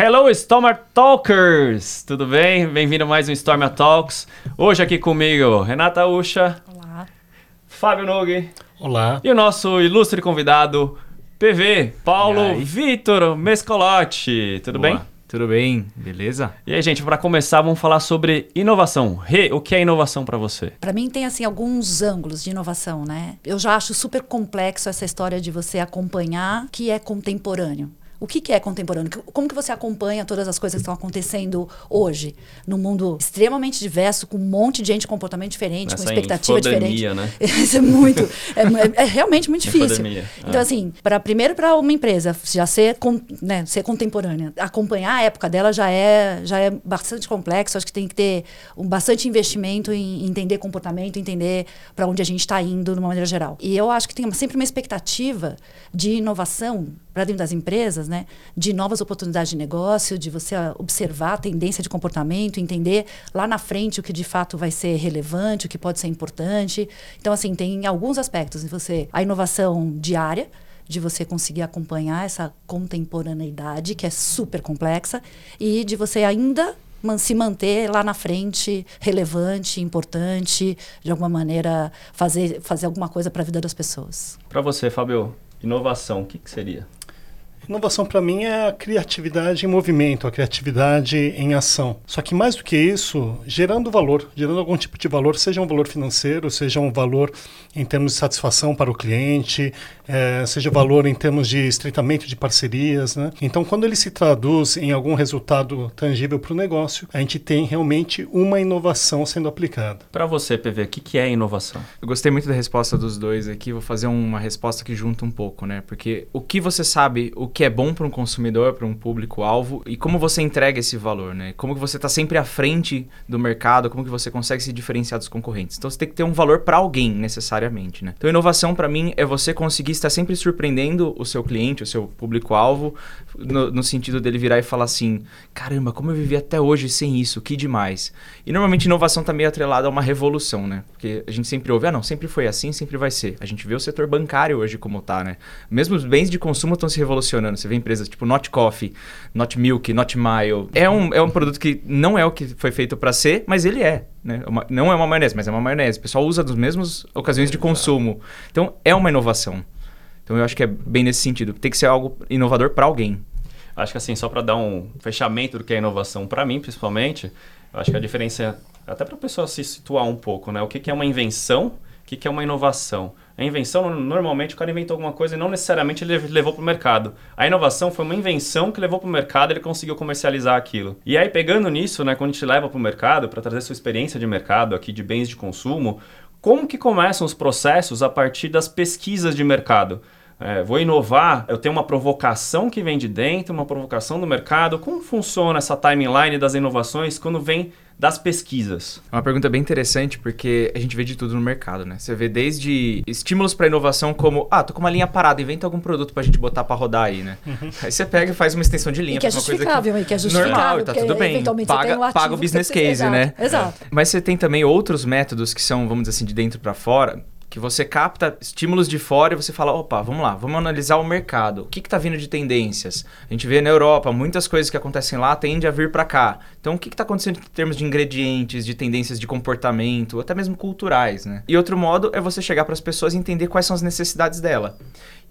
Hello, Stormer Talkers! Tudo bem? Bem-vindo a mais um Stormer Talks. Hoje aqui comigo, Renata Ucha. Olá. Fábio Nogue. Olá. E o nosso ilustre convidado, PV, Paulo Vitor Mescolotti. Tudo Boa. bem? Tudo bem, beleza? E aí, gente, para começar, vamos falar sobre inovação. Rê, o que é inovação para você? Para mim tem assim alguns ângulos de inovação, né? Eu já acho super complexo essa história de você acompanhar que é contemporâneo. O que, que é contemporâneo? Como que você acompanha todas as coisas que estão acontecendo hoje? Num mundo extremamente diverso, com um monte de gente com comportamento diferente, Nessa com expectativa diferente. né? Isso é muito. É, é- é realmente muito difícil. Infodemia, Então, é. assim, para primeiro para uma empresa já ser, con- né, ser contemporânea, acompanhar a época dela já é, já é bastante complexo. Acho que tem que ter um bastante investimento em entender comportamento, entender para onde a gente está indo de uma maneira geral. E eu acho que tem sempre uma expectativa de inovação para dentro das empresas, né, de novas oportunidades de negócio, de você ah, observar a tendência de comportamento, entender lá na frente o que de fato vai ser relevante, o que pode ser importante. Então, assim, tem alguns aspectos você a inovação diária de você conseguir acompanhar essa contemporaneidade que é super complexa e de você ainda se manter lá na frente relevante, importante, de alguma maneira fazer fazer alguma coisa para a vida das pessoas. Para você, Fábio, inovação, o que, que seria? Inovação para mim é a criatividade em movimento, a criatividade em ação. Só que mais do que isso, gerando valor, gerando algum tipo de valor, seja um valor financeiro, seja um valor em termos de satisfação para o cliente, eh, seja valor em termos de estreitamento de parcerias. Né? Então, quando ele se traduz em algum resultado tangível para o negócio, a gente tem realmente uma inovação sendo aplicada. Para você, PV, o que, que é inovação? Eu gostei muito da resposta dos dois aqui, vou fazer uma resposta que junta um pouco, né? Porque o que você sabe, o que é bom para um consumidor, para um público-alvo, e como você entrega esse valor, né? Como que você está sempre à frente do mercado, como que você consegue se diferenciar dos concorrentes. Então você tem que ter um valor para alguém, necessariamente, né? Então inovação para mim é você conseguir estar sempre surpreendendo o seu cliente, o seu público-alvo, no, no sentido dele virar e falar assim: caramba, como eu vivi até hoje sem isso, que demais. E normalmente inovação tá meio atrelada a uma revolução, né? Porque a gente sempre ouve, ah não, sempre foi assim, sempre vai ser. A gente vê o setor bancário hoje como tá, né? Mesmo os bens de consumo estão se revolucionando. Você vê empresas tipo Not Coffee, Not Milk, Not Mile. É um, é um produto que não é o que foi feito para ser, mas ele é. Né? Uma- não é uma maionese, mas é uma maionese. O pessoal usa nas mesmas ocasiões de consumo. Então é uma inovação. Então eu acho que é bem nesse sentido. Tem que ser algo inovador para alguém. Acho que assim, só para dar um fechamento do que é inovação para mim, principalmente, acho que a diferença é até para a pessoa se situar um pouco, né? O que, que é uma invenção, o que, que é uma inovação. A invenção, no- normalmente, o cara inventou alguma coisa e não necessariamente ele levou para o mercado. A inovação foi uma invenção que levou para o mercado e ele conseguiu comercializar aquilo. E aí, pegando nisso, né, quando a gente leva para o mercado, para trazer sua experiência de mercado aqui de bens de consumo, como que começam os processos a partir das pesquisas de mercado? É, vou inovar, eu tenho uma provocação que vem de dentro, uma provocação do mercado. Como funciona essa timeline das inovações quando vem das pesquisas? É uma pergunta bem interessante porque a gente vê de tudo no mercado, né? Você vê desde estímulos para inovação como, ah, tô com uma linha parada, inventa algum produto pra gente botar pra rodar aí, né? Aí você pega e faz uma extensão de linha, E que é uma coisa justificável, e que é justificável. normal, tá tudo bem. Paga, um paga o que business case, exato, né? Exato. Mas você tem também outros métodos que são, vamos dizer assim, de dentro para fora, que você capta estímulos de fora e você fala, opa, vamos lá, vamos analisar o mercado. O que está vindo de tendências? A gente vê na Europa, muitas coisas que acontecem lá tendem a vir para cá. Então, o que está acontecendo em termos de ingredientes, de tendências de comportamento, até mesmo culturais, né? E outro modo é você chegar para as pessoas e entender quais são as necessidades dela.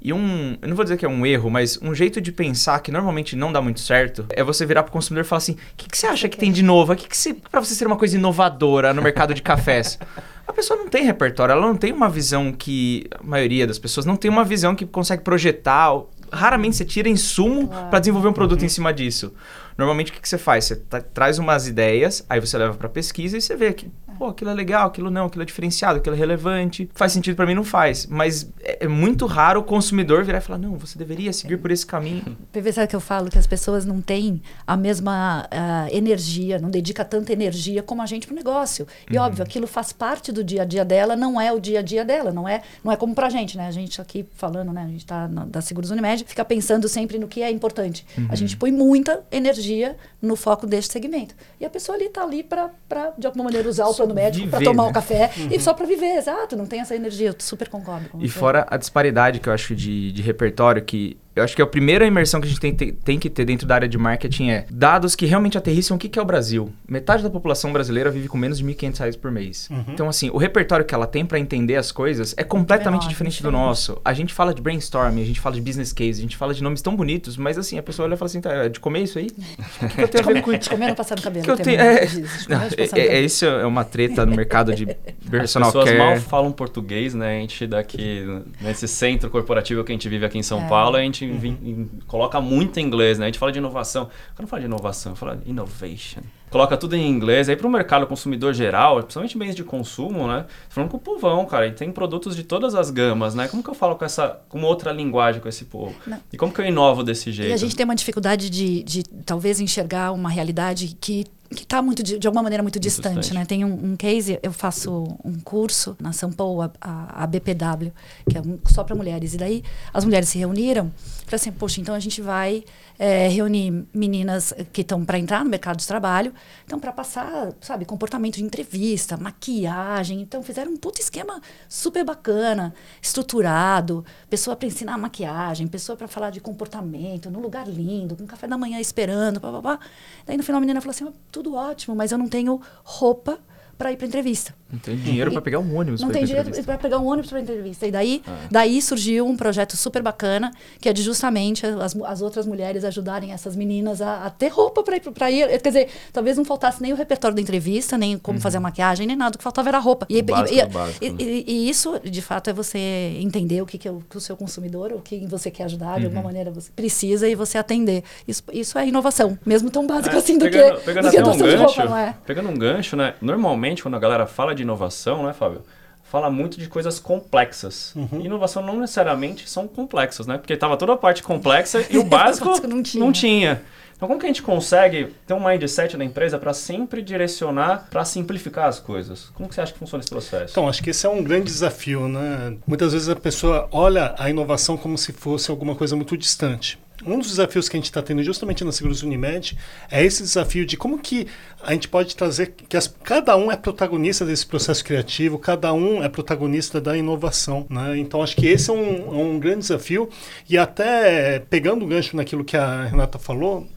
E um, eu não vou dizer que é um erro, mas um jeito de pensar que normalmente não dá muito certo é você virar pro consumidor e falar assim: o que, que você acha que tem de novo? O que, que você, pra você ser uma coisa inovadora no mercado de cafés? A pessoa não tem repertório, ela não tem uma visão que. A maioria das pessoas não tem uma visão que consegue projetar. Raramente você tira insumo Claro. para desenvolver um produto em cima disso. Normalmente o que, que você faz? Você tra- traz umas ideias, aí você leva para pesquisa e você vê que, pô, aquilo é legal, aquilo não, aquilo é diferenciado, aquilo é relevante. Faz sentido para mim, não faz. Mas é, é muito raro o consumidor virar e falar, não, você deveria seguir por esse caminho. PV, sabe que eu falo que as pessoas não têm a mesma ah, energia, não dedica tanta energia como a gente pro negócio. E óbvio, aquilo faz parte do dia a dia dela, não é o dia a dia dela, não é, não é como pra gente, né? A gente aqui falando, né? A gente tá na, da Seguros Unimed, fica pensando sempre no que é importante. A gente põe muita energia no foco deste segmento. E a pessoa ali tá ali pra, pra de alguma maneira, usar o plano médico para tomar né? o café e só pra viver, exato, não tem essa energia. Eu super concordo com E fora a disparidade que eu acho de, de repertório, que Eu acho que a primeira imersão que a gente tem, tem, tem que ter dentro da área de marketing é dados que realmente aterrissam o que, que é o Brasil. Metade da população brasileira vive com menos de R$ 1.500 por mês. Uhum. Então, assim, o repertório que ela tem para entender as coisas é completamente Menor, diferente do nosso. A gente fala de brainstorming, a gente fala de business case, a gente fala de nomes tão bonitos, mas assim, a pessoa olha e fala assim, tá, é de comer isso aí? O que, que eu tenho a ver com De comer não passar no cabelo. que eu tem tenho- muito é- disso, Não, é, passar no é, cabelo. isso é uma treta no mercado de As personal pessoas care. mal falam português, né? A gente daqui, nesse centro corporativo que a gente vive aqui em São É. Paulo, a gente em- coloca muito inglês, né? A gente fala de inovação. Quando eu falo de inovação, eu falo innovation. Coloca tudo em inglês. Aí para o mercado consumidor geral, principalmente bens de consumo, né? Falando com o povão, cara. E tem produtos de todas as gamas, né? Como que eu falo com essa, com outra linguagem com esse povo? Não. E como que eu inovo desse jeito? E a gente tem uma dificuldade de, de talvez enxergar uma realidade que que está muito de, de alguma maneira muito distante, distante. né? Tem um, um case, eu faço um curso na São Paulo, a, a, a BPW, que é um- só para mulheres. E daí as mulheres se reuniram, falaram assim, poxa, então a gente vai eh, reunir meninas que estão para entrar no mercado de trabalho, então para passar, sabe, comportamento de entrevista, maquiagem, então fizeram um puto esquema super bacana, estruturado, pessoa para ensinar maquiagem, pessoa para falar de comportamento, num lugar lindo, com café da manhã esperando, pá, pá, pá. Daí no final a menina falou assim, "Ah, tudo ótimo, mas eu não tenho roupa para ir para entrevista. Não tem dinheiro para pegar um ônibus Não tem dinheiro para pegar um ônibus para entrevista. E daí, Ah. daí surgiu um projeto super bacana, que é de justamente as, as outras mulheres ajudarem essas meninas a, a ter roupa para ir, pra ir. Quer dizer, talvez não faltasse nem o repertório da entrevista, nem como fazer a maquiagem, nem nada. O que faltava era roupa. E, Uhum. Básico e- do básico, e- né? e- e isso, de fato, é você entender o que, que é o, que o seu consumidor, o que você quer ajudar, de Uhum. alguma maneira você precisa e você atender. Isso, isso é inovação, mesmo tão básico É, assim do pegando, que, pegando do que um de gancho, roupa, é? Pegando um gancho, né? Normalmente, quando a galera fala de inovação, né, Fábio? Fala muito de coisas complexas. Uhum. Inovação não necessariamente são complexas, né? Porque tava toda a parte complexa e o básico não tinha. não tinha. Então, como que a gente consegue ter um mindset na empresa para sempre direcionar, para simplificar as coisas? Como que você acha que funciona esse processo? Então, acho que esse é um grande desafio, né? Muitas vezes a pessoa olha a inovação como se fosse alguma coisa muito distante. Um dos desafios que a gente está tendo justamente na Seguros Unimed é esse desafio de como que a gente pode trazer que as- cada um é protagonista desse processo criativo, cada um é protagonista da inovação. Né? Então, acho que esse é um, é um grande desafio. E até pegando o gancho naquilo que a Renata falou,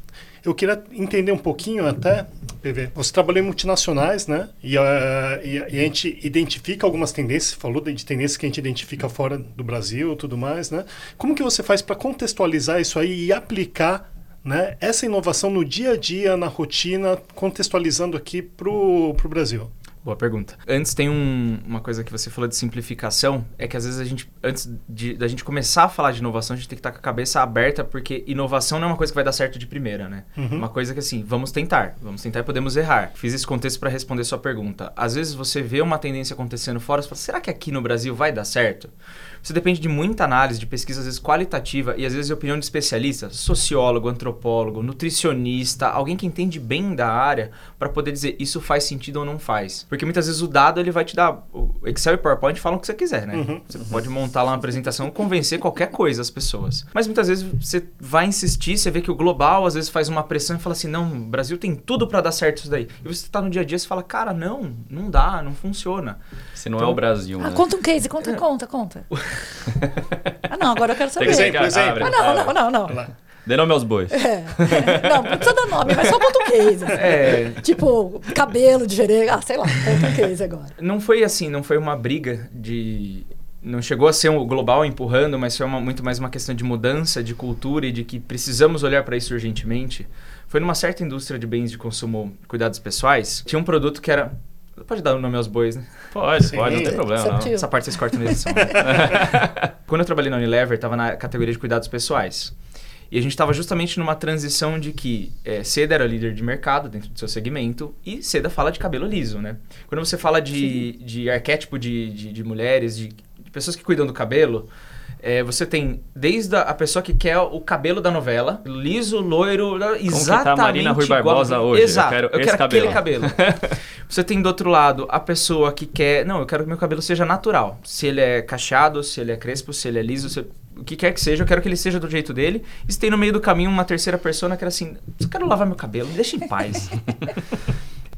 eu queria entender um pouquinho até, PV. Você trabalhou em multinacionais, né? E, ah, e, e a gente identifica algumas tendências, falou de tendências que a gente identifica fora do Brasil tudo mais, né? Como que você faz para contextualizar isso aí e aplicar né, essa inovação no dia a dia, na rotina, contextualizando aqui para o Brasil? Boa pergunta. Antes tem um- uma coisa que você falou de simplificação, é que às vezes a gente, antes de, da gente começar a falar de inovação, a gente tem que estar com a cabeça aberta, porque inovação não é uma coisa que vai dar certo de primeira, né? Uhum. Uma coisa que assim, vamos tentar, vamos tentar e podemos errar. Fiz esse contexto para responder sua pergunta. Às vezes você vê uma tendência acontecendo fora, você fala, será que aqui no Brasil vai dar certo? Você depende de muita análise, de pesquisa, às vezes qualitativa, e às vezes opinião de especialista, sociólogo, antropólogo, nutricionista, alguém que entende bem da área, para poder dizer isso faz sentido ou não faz. Porque muitas vezes o dado ele vai te dar. O Excel e PowerPoint falam o que você quiser, né? Uhum. Você pode montar lá uma apresentação e convencer qualquer coisa as pessoas. Mas muitas vezes você vai insistir, você vê que o global às vezes faz uma pressão e fala assim: não, o Brasil tem tudo para dar certo isso daí. E você tá no dia a dia e fala: cara, não, não dá, não funciona. Se não é Então- o Brasil, Ah, né? conta um case, conta, conta, conta. ah, não, agora eu quero saber. Exemplo, exemplo. Ah, não, abre. não, não, não. Dê nome aos bois. É. Não, não precisa dar nome, mas só conta um case. assim. É. Tipo, cabelo de gerê. Ah, sei lá, conta um case agora. Não foi assim, não foi uma briga de. Não chegou a ser um global empurrando, mas foi uma- muito mais uma questão de mudança de cultura e de que precisamos olhar para isso urgentemente. Foi numa certa indústria de bens de consumo, cuidados pessoais, tinha um produto que era. Pode dar o nome aos bois, né? Pode, Sim. pode, não tem problema. Não. Essa parte vocês cortam na edição. Quando eu trabalhei na Unilever, estava na categoria de cuidados pessoais. E a gente estava justamente numa transição de que é, Seda era líder de mercado dentro do seu segmento e Seda fala de cabelo liso, né? Quando você fala de, de arquétipo de, de, de mulheres, de, de pessoas que cuidam do cabelo, é, você tem desde a, pessoa que quer o cabelo da novela, liso, loiro, exatamente que tá a Marina Rui igual- Barbosa hoje? Eu Exato, quero eu quero, aquele cabelo. cabelo. Você tem do outro lado a pessoa que quer. Não, eu quero que meu cabelo seja natural. Se ele é cacheado, se ele é crespo, se ele é liso, se- o que quer que seja, eu quero que ele seja do jeito dele. E se tem no meio do caminho uma terceira pessoa que era assim: eu quero lavar meu cabelo, me deixa em paz.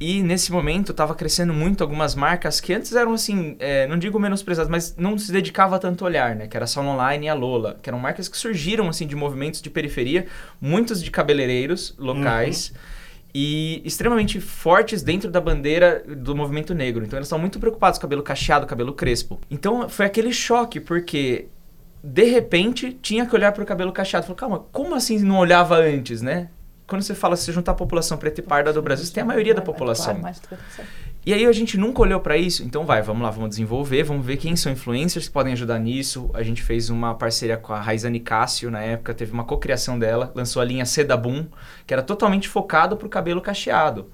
E nesse momento tava crescendo muito algumas marcas que antes eram assim, é, não digo menosprezadas, mas não se dedicava tanto a olhar, né? Que era a Salon Online e a Lola, que eram marcas que surgiram assim de movimentos de periferia, muitos de cabeleireiros locais. Uhum e extremamente fortes dentro da bandeira do movimento negro. Então eles estão muito preocupados com cabelo cacheado, cabelo crespo. Então foi aquele choque, porque de repente tinha que olhar para o cabelo cacheado. Falei, calma, como assim não olhava antes, né? Quando você fala, se você juntar a população preta e parda do Brasil, você tem a maioria da população. E aí a gente nunca olhou para isso, então vai, vamos lá, vamos desenvolver, vamos ver quem são influencers que podem ajudar nisso. A gente fez uma parceria com a Raizane Cássio na época, teve uma cocriação dela, lançou a linha Seda Boom, que era totalmente focado pro cabelo cacheado.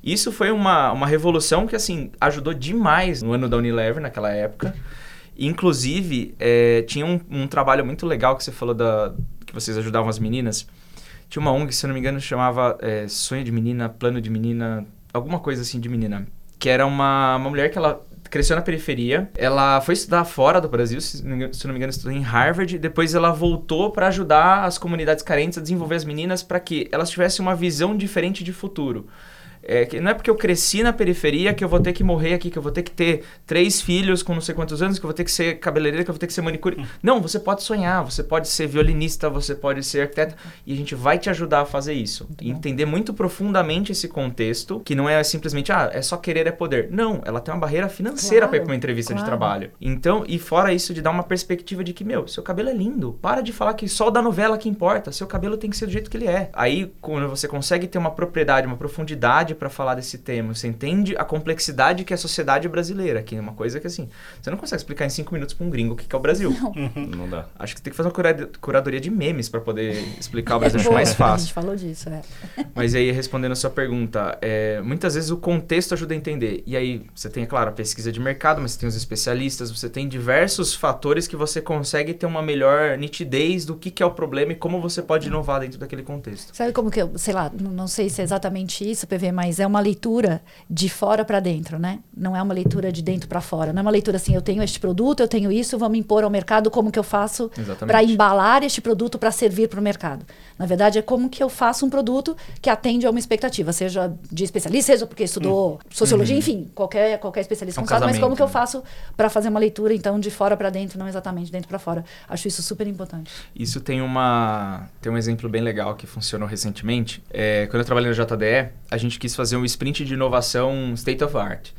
Isso foi uma, uma revolução que, assim, ajudou demais no ano da Unilever, naquela época. Inclusive, é, tinha um, um, trabalho muito legal que você falou da, que vocês ajudavam as meninas. Tinha uma ONG, se eu não me engano, chamava é, Sonho de Menina, Plano de Menina, alguma coisa assim de menina que era uma, uma mulher que ela cresceu na periferia. Ela foi estudar fora do Brasil, se não me engano, estudou em Harvard. Depois ela voltou para ajudar as comunidades carentes a desenvolver as meninas para que elas tivessem uma visão diferente de futuro. É, que não é porque eu cresci na periferia que eu vou ter que morrer aqui, que eu vou ter que ter três filhos com não sei quantos anos, que eu vou ter que ser cabeleireira, que eu vou ter que ser manicure. Hum. Não, você pode sonhar, você pode ser violinista, você pode ser arquiteto, e a gente vai te ajudar a fazer isso. Muito e entender muito profundamente esse contexto, que não é simplesmente, ah, é só querer é poder. Não, ela tem uma barreira financeira claro, para ir para uma entrevista claro. de trabalho. Então, e fora isso, de dar uma perspectiva de que, meu, seu cabelo é lindo, para de falar que só o da novela que importa, seu cabelo tem que ser do jeito que ele é. Aí, quando você consegue ter uma propriedade, uma profundidade para falar desse tema, você entende a complexidade que é a sociedade brasileira, que é uma coisa que assim, você não consegue explicar em cinco minutos para um gringo o que é o Brasil. Não. Uhum. não dá. Acho que tem que fazer uma curadoria de memes para poder explicar o Brasil, é acho mais fácil. A gente falou disso, é. Mas aí, respondendo a sua pergunta, é, muitas vezes o contexto ajuda a entender. E aí, você tem, é claro, a pesquisa de mercado, mas você tem os especialistas, você tem diversos fatores que você consegue ter uma melhor nitidez do que, que é o problema e como você pode inovar dentro daquele contexto. Sabe como que eu, sei lá, não sei se é exatamente isso, PV, mas é uma leitura de fora para dentro, né? Não é uma leitura de dentro para fora. Não é uma leitura assim, eu tenho este produto, eu tenho isso, vamos impor ao mercado como que eu faço para embalar este produto para servir para o mercado. Na verdade, é como que eu faço um produto que atende a uma expectativa, seja de especialista, seja porque estudou uhum. sociologia, uhum. enfim, qualquer, qualquer especialista é um caso, mas como que eu né? faço para fazer uma leitura, então, de fora para dentro, não exatamente de dentro para fora. Acho isso super importante. Isso tem uma tem um exemplo bem legal que funcionou recentemente. É, quando eu trabalhei no JDE, a gente quis fazer um sprint de inovação state of art.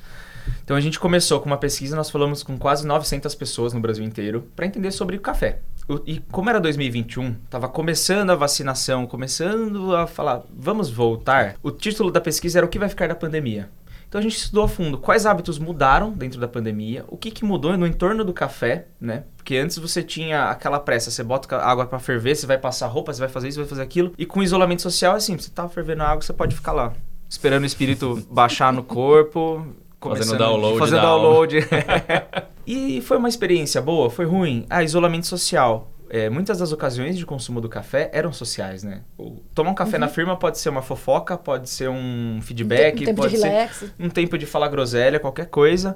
Então a gente começou com uma pesquisa, nós falamos com quase 900 pessoas no Brasil inteiro para entender sobre o café. E como era 2021, estava começando a vacinação, começando a falar, vamos voltar. O título da pesquisa era o que vai ficar da pandemia. Então a gente estudou a fundo quais hábitos mudaram dentro da pandemia, o que, que mudou no entorno do café, né? Porque antes você tinha aquela pressa, você bota água para ferver, você vai passar roupa, você vai fazer isso, vai fazer aquilo. E com isolamento social, assim, você tá fervendo água, você pode ficar lá esperando o espírito baixar no corpo. Fazendo download. Fazendo download. e foi uma experiência boa? Foi ruim? Ah, isolamento social. É, muitas das ocasiões de consumo do café eram sociais, né? Tomar um café uhum. na firma pode ser uma fofoca, pode ser um feedback, um tempo pode de relax. ser um tempo de falar groselha, qualquer coisa.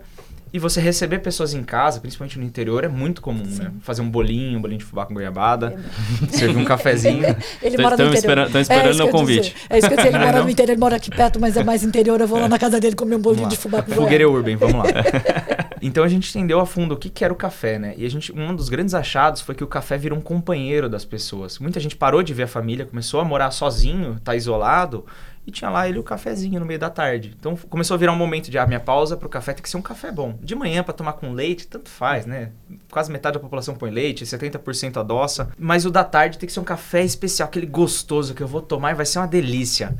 E você receber pessoas em casa, principalmente no interior, é muito comum, né? Sim. né? Fazer um bolinho, um bolinho de fubá com goiabada, é. servir um cafezinho. ele mora no interior. Esperando, estão esperando é o convite. É isso que eu dizer, ele mora no interior, ele mora aqui perto, mas é mais interior. Eu vou lá na casa dele comer um bolinho de fubá com goiabada. Fogueira Urban, vamos lá. então a gente entendeu a fundo o que, que era o café, né? E a gente, um dos grandes achados foi que o café virou um companheiro das pessoas. Muita gente parou de ver a família, começou a morar sozinho, tá isolado, e tinha lá ele o cafezinho no meio da tarde. Então começou a virar um momento de, ah, minha pausa para o café tem que ser um café bom. De manhã para tomar com leite, tanto faz, né? Quase metade da população põe leite, 70% adoça. Mas o da tarde tem que ser um café especial, aquele gostoso que eu vou tomar e vai ser uma delícia.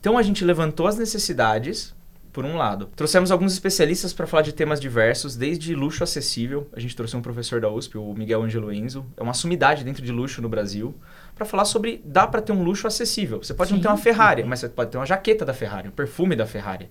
Então a gente levantou as necessidades, por um lado. Trouxemos alguns especialistas para falar de temas diversos, desde luxo acessível. A gente trouxe um professor da USP, o Miguel Angelo Enzo. É uma sumidade dentro de luxo no Brasil para falar sobre dá para ter um luxo acessível. Você pode Sim. não ter uma Ferrari, mas você pode ter uma jaqueta da Ferrari, um perfume da Ferrari.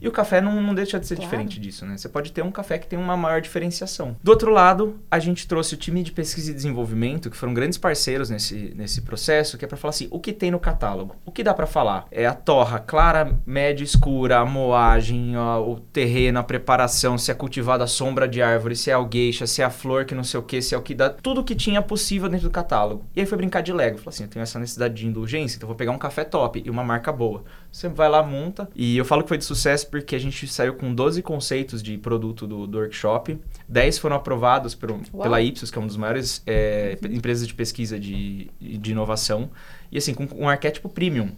E o café não, não deixa de ser claro. diferente disso, né? Você pode ter um café que tem uma maior diferenciação. Do outro lado, a gente trouxe o time de pesquisa e desenvolvimento, que foram grandes parceiros nesse, nesse processo, que é para falar assim, o que tem no catálogo? O que dá para falar? É a torra clara, média, escura, a moagem, o terreno, a preparação, se é cultivada a sombra de árvore, se é a gueixa, se é a flor que não sei o que, se é o que dá... Tudo que tinha possível dentro do catálogo. E aí foi brincar de Lego. Falo assim, eu tenho essa necessidade de indulgência, então vou pegar um café top e uma marca boa. Você vai lá, monta. E eu falo que foi de sucesso porque a gente saiu com 12 conceitos de produto do, do workshop. 10 foram aprovados por, pela Ipsos, que é uma das maiores é, empresas de pesquisa de, de inovação. E assim, com um arquétipo premium.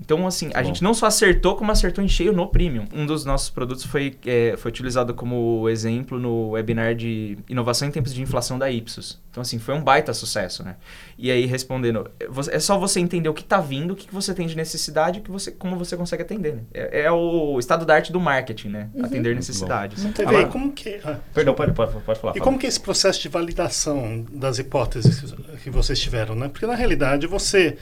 Então, assim, a Bom. gente não só acertou, como acertou em cheio no Premium. Um dos nossos produtos foi, é, foi utilizado como exemplo no webinar de inovação em tempos de inflação da Ipsos. Então, assim, foi um baita sucesso, né? E aí, respondendo, é só você entender o que está vindo, o que você tem de necessidade, que você, como você consegue atender, né? É, é o estado da arte do marketing, né? Uhum. Atender necessidades. Muito bem. como que... Ah, Perdão, pode, pode, pode falar. E como que é esse processo de validação das hipóteses que vocês tiveram, né? Porque, na realidade, você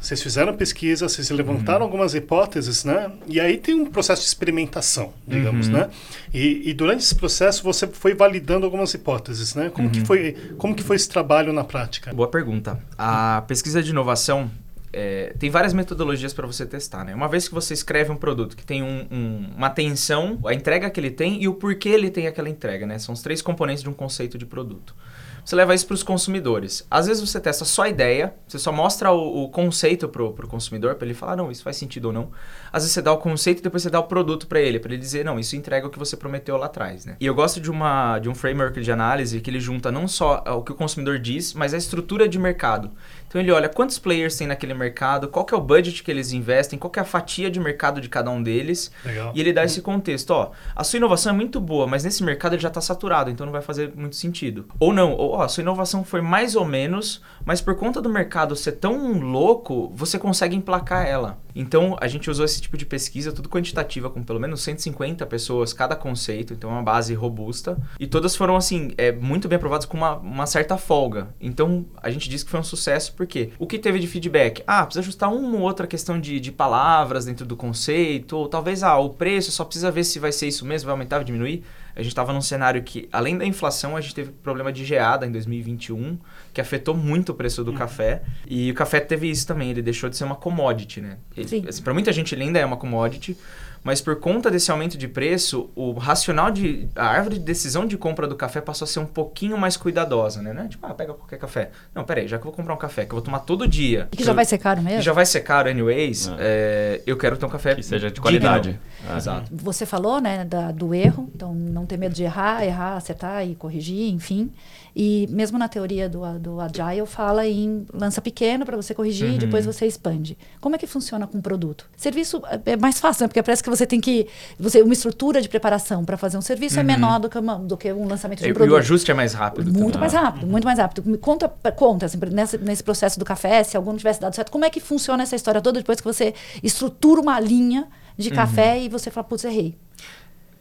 vocês fizeram pesquisa, vocês levantaram uhum. algumas hipóteses, né? E aí tem um processo de experimentação, digamos, uhum. né? E, e, durante esse processo você foi validando algumas hipóteses, né? Como, uhum. que, foi, como que foi esse trabalho na prática? Boa pergunta. A pesquisa de inovação é, tem várias metodologias para você testar, né? Uma vez que você escreve um produto que tem um, um, uma atenção, a entrega que ele tem e o porquê ele tem aquela entrega, né? São os três componentes de um conceito de produto você leva isso para os consumidores. Às vezes você testa só a ideia, você só mostra o, o conceito para o consumidor, para ele falar, não, isso faz sentido ou não. Às vezes você dá o conceito e depois você dá o produto para ele, para ele dizer, não, isso entrega o que você prometeu lá atrás. Né? E eu gosto de, uma, de um framework de análise que ele junta não só o que o consumidor diz, mas a estrutura de mercado. Então ele olha quantos players tem naquele mercado, qual que é o budget que eles investem, qual que é a fatia de mercado de cada um deles. Legal. E ele dá esse contexto, ó, a sua inovação é muito boa, mas nesse mercado ele já está saturado, então não vai fazer muito sentido. Ou não, ou ó, a sua inovação foi mais ou menos, mas por conta do mercado ser tão louco, você consegue emplacar ela. Então a gente usou esse tipo de pesquisa, tudo quantitativa, com pelo menos 150 pessoas cada conceito, então é uma base robusta. E todas foram assim, é, muito bem aprovadas com uma, uma certa folga. Então a gente diz que foi um sucesso por quê? O que teve de feedback? Ah, precisa ajustar uma ou outra questão de, de palavras dentro do conceito, ou talvez, ah, o preço, só precisa ver se vai ser isso mesmo, vai aumentar, vai diminuir. A gente estava num cenário que, além da inflação, a gente teve problema de geada em 2021, que afetou muito o preço do uhum. café. E o café teve isso também, ele deixou de ser uma commodity, né? Assim, Para muita gente ele ainda é uma commodity, mas por conta desse aumento de preço, o racional de. a árvore de decisão de compra do café passou a ser um pouquinho mais cuidadosa, né? É tipo, ah, pega qualquer café. Não, peraí, já que eu vou comprar um café que eu vou tomar todo dia. E que já vai ser caro mesmo? Que já vai ser caro, anyways, é. É, eu quero ter um café. Que seja de qualidade. É. Exato. Você falou, né, da, do erro, então não ter medo de errar, errar, acertar e corrigir, enfim. E mesmo na teoria do, do Agile, fala em lança pequeno para você corrigir uhum. e depois você expande. Como é que funciona com o produto? Serviço é mais fácil, né? Porque parece que você tem que. Você, uma estrutura de preparação para fazer um serviço é uhum. é menor do que, uma, do que um lançamento de um produto. E o ajuste é mais rápido. Muito também. mais rápido, muito mais rápido. Me conta, conta assim, nesse, nesse processo do café, se algum tivesse dado certo, como é que funciona essa história toda depois que você estrutura uma linha de uhum. café e você fala, putz, errei.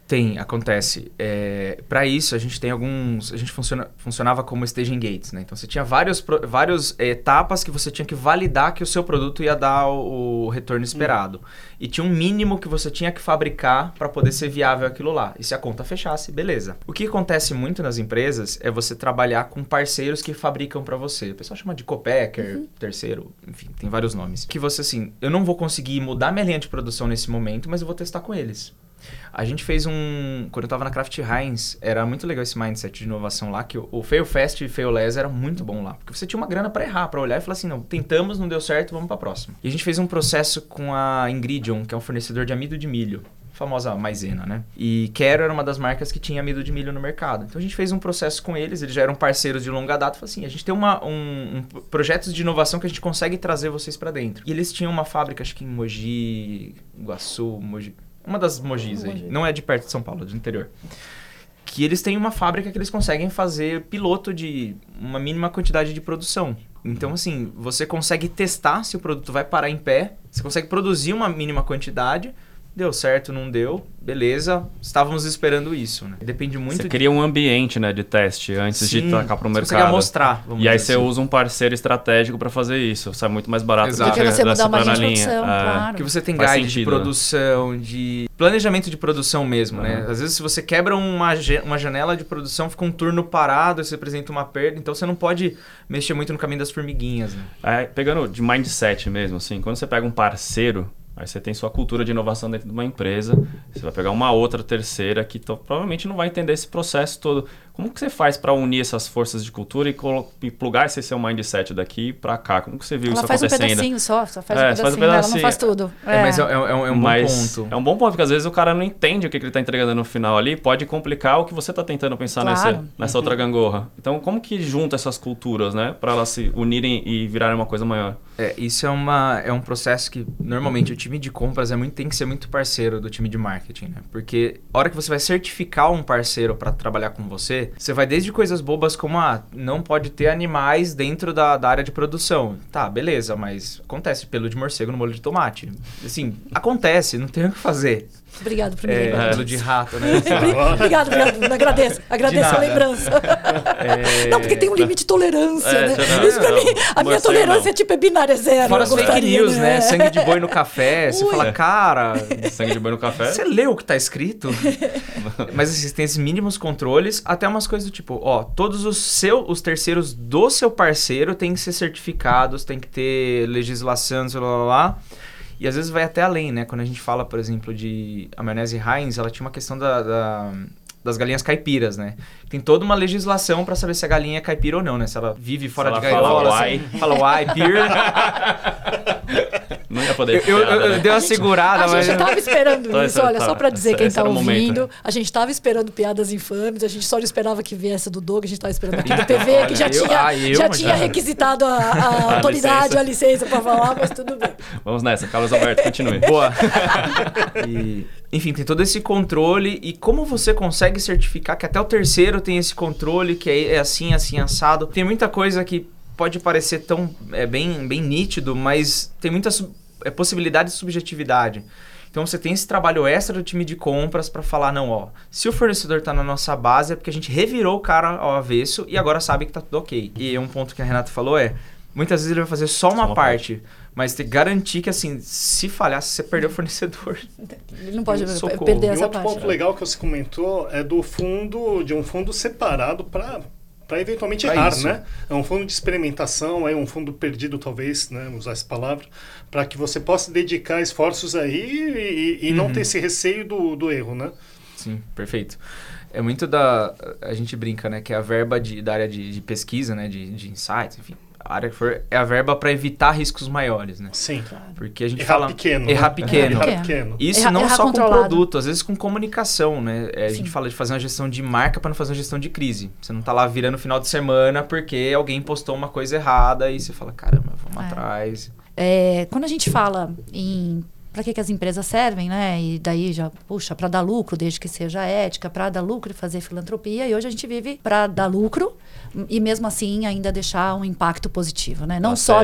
Tem, acontece. É, para isso, a gente tem alguns. A gente funciona, funcionava como staging gates, né? Então você tinha vários, várias etapas que você tinha que validar que o seu produto ia dar o, o retorno esperado. Hum. E tinha um mínimo que você tinha que fabricar para poder ser viável aquilo lá. E se a conta fechasse, beleza. O que acontece muito nas empresas é você trabalhar com parceiros que fabricam para você. O pessoal chama de copacker, uhum. terceiro, enfim, tem vários nomes. Que você assim, eu não vou conseguir mudar minha linha de produção nesse momento, mas eu vou testar com eles. A gente fez um. Quando eu estava na Kraft Heinz, era muito legal esse mindset de inovação lá, que o, o Fail Fast e Fail Less era muito bom lá. Porque você tinha uma grana para errar, para olhar e falar assim: não, tentamos, não deu certo, vamos para próxima. E a gente fez um processo com a Ingridion, que é um fornecedor de amido de milho famosa maisena, né? E Quero era uma das marcas que tinha amido de milho no mercado. Então a gente fez um processo com eles, eles já eram parceiros de longa data. Falei assim, a gente tem uma, um, um projetos de inovação que a gente consegue trazer vocês para dentro. E eles tinham uma fábrica, acho que em Mogi, Iguaçu, Mogi, uma das Mogis aí. Não é de perto de São Paulo, é do interior. Que eles têm uma fábrica que eles conseguem fazer piloto de uma mínima quantidade de produção. Então, assim, você consegue testar se o produto vai parar em pé, você consegue produzir uma mínima quantidade, deu certo, não deu, beleza, estávamos esperando isso, né? Depende muito. Você de... cria um ambiente, né, de teste antes Sim, de tacar para o mercado. Você mostrar. e aí você assim. usa um parceiro estratégico para fazer isso. Sai muito mais barato Exato. do que você mudar uma linha. Produção, é. claro. Porque você tem guide sentido, de né? produção, né? de planejamento de produção mesmo, uhum. né? Às vezes se você quebra uma, uma janela de produção, fica um turno parado, você apresenta uma perda, então você não pode mexer muito no caminho das formiguinhas. Né? É, pegando de mindset mesmo, assim, quando você pega um parceiro Aí você tem sua cultura de inovação dentro de uma empresa, você vai pegar uma outra terceira que provavelmente não vai entender esse processo todo. Como que você faz para unir essas forças de cultura e, e plugar esse seu mindset daqui para cá? Como que você viu ela isso faz acontecendo? um pedacinho só, só faz, É, um, pedacinho, faz um né? ela não pedacinho. faz tudo. É, mas é, é- é um, é um bom ponto. é um bom ponto, porque às vezes o cara não entende o que, que ele está entregando no final ali, pode complicar o que você está tentando pensar Claro. nessa, nessa outra gangorra. Então, como que junta essas culturas, né? Para elas se unirem e virarem uma coisa maior? É, isso é, uma, é um processo que normalmente o time de compras é muito, tem que ser muito parceiro do time de marketing, né? Porque a hora que você vai certificar um parceiro para trabalhar com você, você vai desde coisas bobas como, ah, não pode ter animais dentro da, da área de produção. Tá, beleza, mas acontece pelo de morcego no molho de tomate. Assim, acontece, não tem o que fazer. Obrigado por me É, lembrar de rato, né? Obrigado, obrigado. Agradeço. Agradeço a lembrança. É, Não, porque tem um limite de tolerância, É, né? Isso pra não, mim, a minha morcego tolerância não. é tipo é binária zero. Fora eu as fake news, né? Sangue de boi no café. Você Ui. fala, cara, Sangue de boi no café? Você leu o que tá escrito? Mas assim, tem esses mínimos controles, até umas coisas do tipo, ó, todos os seu, os terceiros do seu parceiro têm que ser certificados, tem que ter legislação, sei lá, lá, lá. E às vezes vai até além, né? Quando a gente fala, por exemplo, de a maionese Heinz, ela tinha uma questão da, da- das galinhas caipiras, né? Tem toda uma legislação pra saber se a galinha é caipira ou não, né? Se ela vive fora ela de fala gaiola, uai. se- fala uai, pir. Não ia poder Eu, eu, piada, eu né? dei uma A gente- segurada, A mas... gente tava esperando Tá, isso, tá, olha, tá. só pra dizer Esse- quem tá ouvindo. momento. A gente tava esperando piadas infames, a gente só não esperava que viesse do Doug, a gente tava esperando aqui do PV, que já Olha, eu- tinha, ah, eu, já mas tinha já- requisitado a, a autoridade, licença. a licença pra falar, mas tudo bem. Vamos nessa, Carlos Alberto, continue. Boa. E, enfim, tem todo esse controle e como você consegue certificar que até o terceiro tem esse controle, que é, é assim, assim, assado. Tem muita coisa que pode parecer tão é, bem, bem nítido, mas tem muita sub- é, possibilidade de subjetividade. Então você tem esse trabalho extra do time de compras para falar, não, ó, se o fornecedor tá na nossa base é porque a gente revirou o cara ao avesso e agora sabe que tá tudo ok. E um ponto que a Renata falou é, muitas vezes ele vai fazer só uma, uma parte, mas tem que garantir que assim, se falhar, se você perder o fornecedor, Ele não pode Socorro. perder E essa outro parte. ponto legal que você comentou é do fundo, de um fundo separado para para eventualmente Pra errar, isso. né? É um fundo de experimentação, é um fundo perdido talvez, né, usar essa palavra, para que você possa dedicar esforços aí e, e- e não Uhum. ter esse receio do, do erro, né? Sim, perfeito. É muito da. A gente brinca, né? Que é a verba de, da área de, de pesquisa, né? De, de insights, enfim. A área que for. É a verba para evitar riscos maiores, né? Sim. Porque a gente Errar fala. pequeno. Errar né? pequeno. Errar Pequeno. pequeno. Isso Erra- não errar só com controlado. produto, às vezes com comunicação, né? É, a gente fala de fazer uma gestão de marca para não fazer uma gestão de crise. Você não tá lá virando final de semana porque alguém postou uma coisa errada e você fala, caramba, vamos É. atrás. É, quando a gente fala em para que, que as empresas servem, né? E daí já, puxa, para dar lucro, desde que seja ética, para dar lucro e fazer filantropia. E hoje a gente vive para dar lucro e mesmo assim ainda deixar um impacto positivo, né? Não Pra só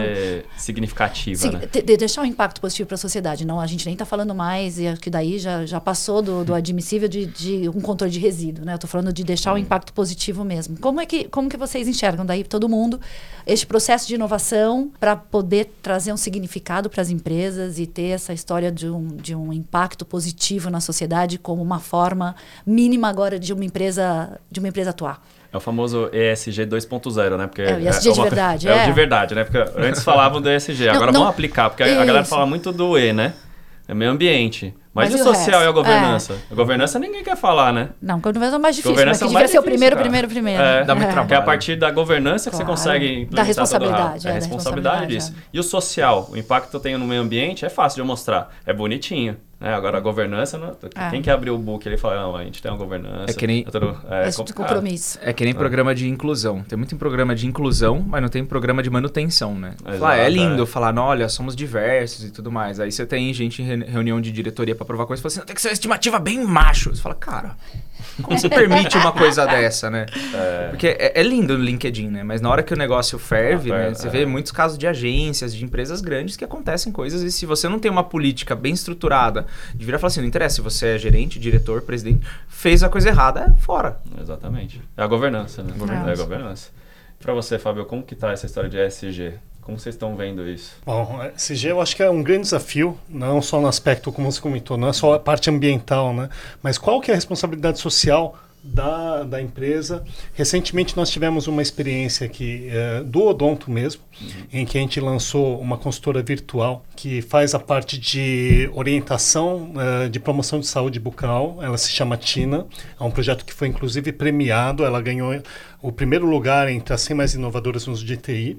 significativa, né? de- de deixar um impacto positivo para a sociedade. Não, a gente nem está falando mais, e que daí já, já passou do, do admissível de, de um controle de resíduo, né? Eu estou falando de deixar um impacto positivo mesmo. Como é que, como que vocês enxergam daí todo mundo este processo de inovação para poder trazer um significado para as empresas e ter essa história de um, de um impacto positivo na sociedade como uma forma mínima agora de uma empresa de uma empresa atuar? É o famoso ESG 2.0, né? Porque É, o ESG de verdade, É, é. o de verdade, né? Porque antes falavam do ESG, agora não- vamos aplicar, porque a, a galera fala muito do E, né? É meio ambiente. Mas, Mas e o social e a resto? governança? A governança ninguém quer falar, né? Não, governança é mais difícil, Governança mas que é o devia ser o primeiro, cara. primeiro, primeiro. É, Dá muito trabalho. Porque é a partir da governança que Claro. você consegue Da implementar responsabilidade, a- é, a da responsabilidade responsabilidade, disso. E o social, o impacto que eu tenho no meio ambiente é fácil de eu mostrar. É bonitinho. Né? Agora a governança, não- É. quem quer abrir o book ele fala, não, a gente tem uma governança. É que nem- tudo- é complicado. compromisso. É que nem programa de inclusão. Tem muito programa de inclusão, mas não tem programa de manutenção, né? Exato, Fala, é lindo é. falar, "Não, olha, somos diversos e tudo mais. Aí você tem gente em re- reunião de diretoria pra provar coisa e fala assim, "Não, tem que ser uma estimativa bem macho. Você fala, cara, como você permite uma coisa dessa, né? Porque é, é lindo no LinkedIn, né? Mas na hora que o negócio ferve, Ah, né? ferve, Você é. vê muitos casos de agências, de empresas grandes que acontecem coisas e se você não tem uma política bem estruturada de virar e falar assim, não interessa se você é gerente, diretor, presidente, fez a coisa errada, é fora. Exatamente. É a governança, né? Governança. É a governança. Para você, Fábio, como que tá essa história de ESG? Como vocês estão vendo isso? Bom, SG eu acho que é um grande desafio, não só no aspecto, como você comentou, não é só a parte ambiental, né? Mas qual que é a responsabilidade social da, da empresa. Recentemente nós tivemos uma experiência aqui é, do Odonto mesmo, uhum. em que a gente lançou uma consultora virtual que faz a parte de orientação é, de promoção de saúde bucal. Ela se chama Tina. É um projeto que foi inclusive premiado. Ela ganhou o primeiro lugar entre as 100 mais inovadoras nos GTI.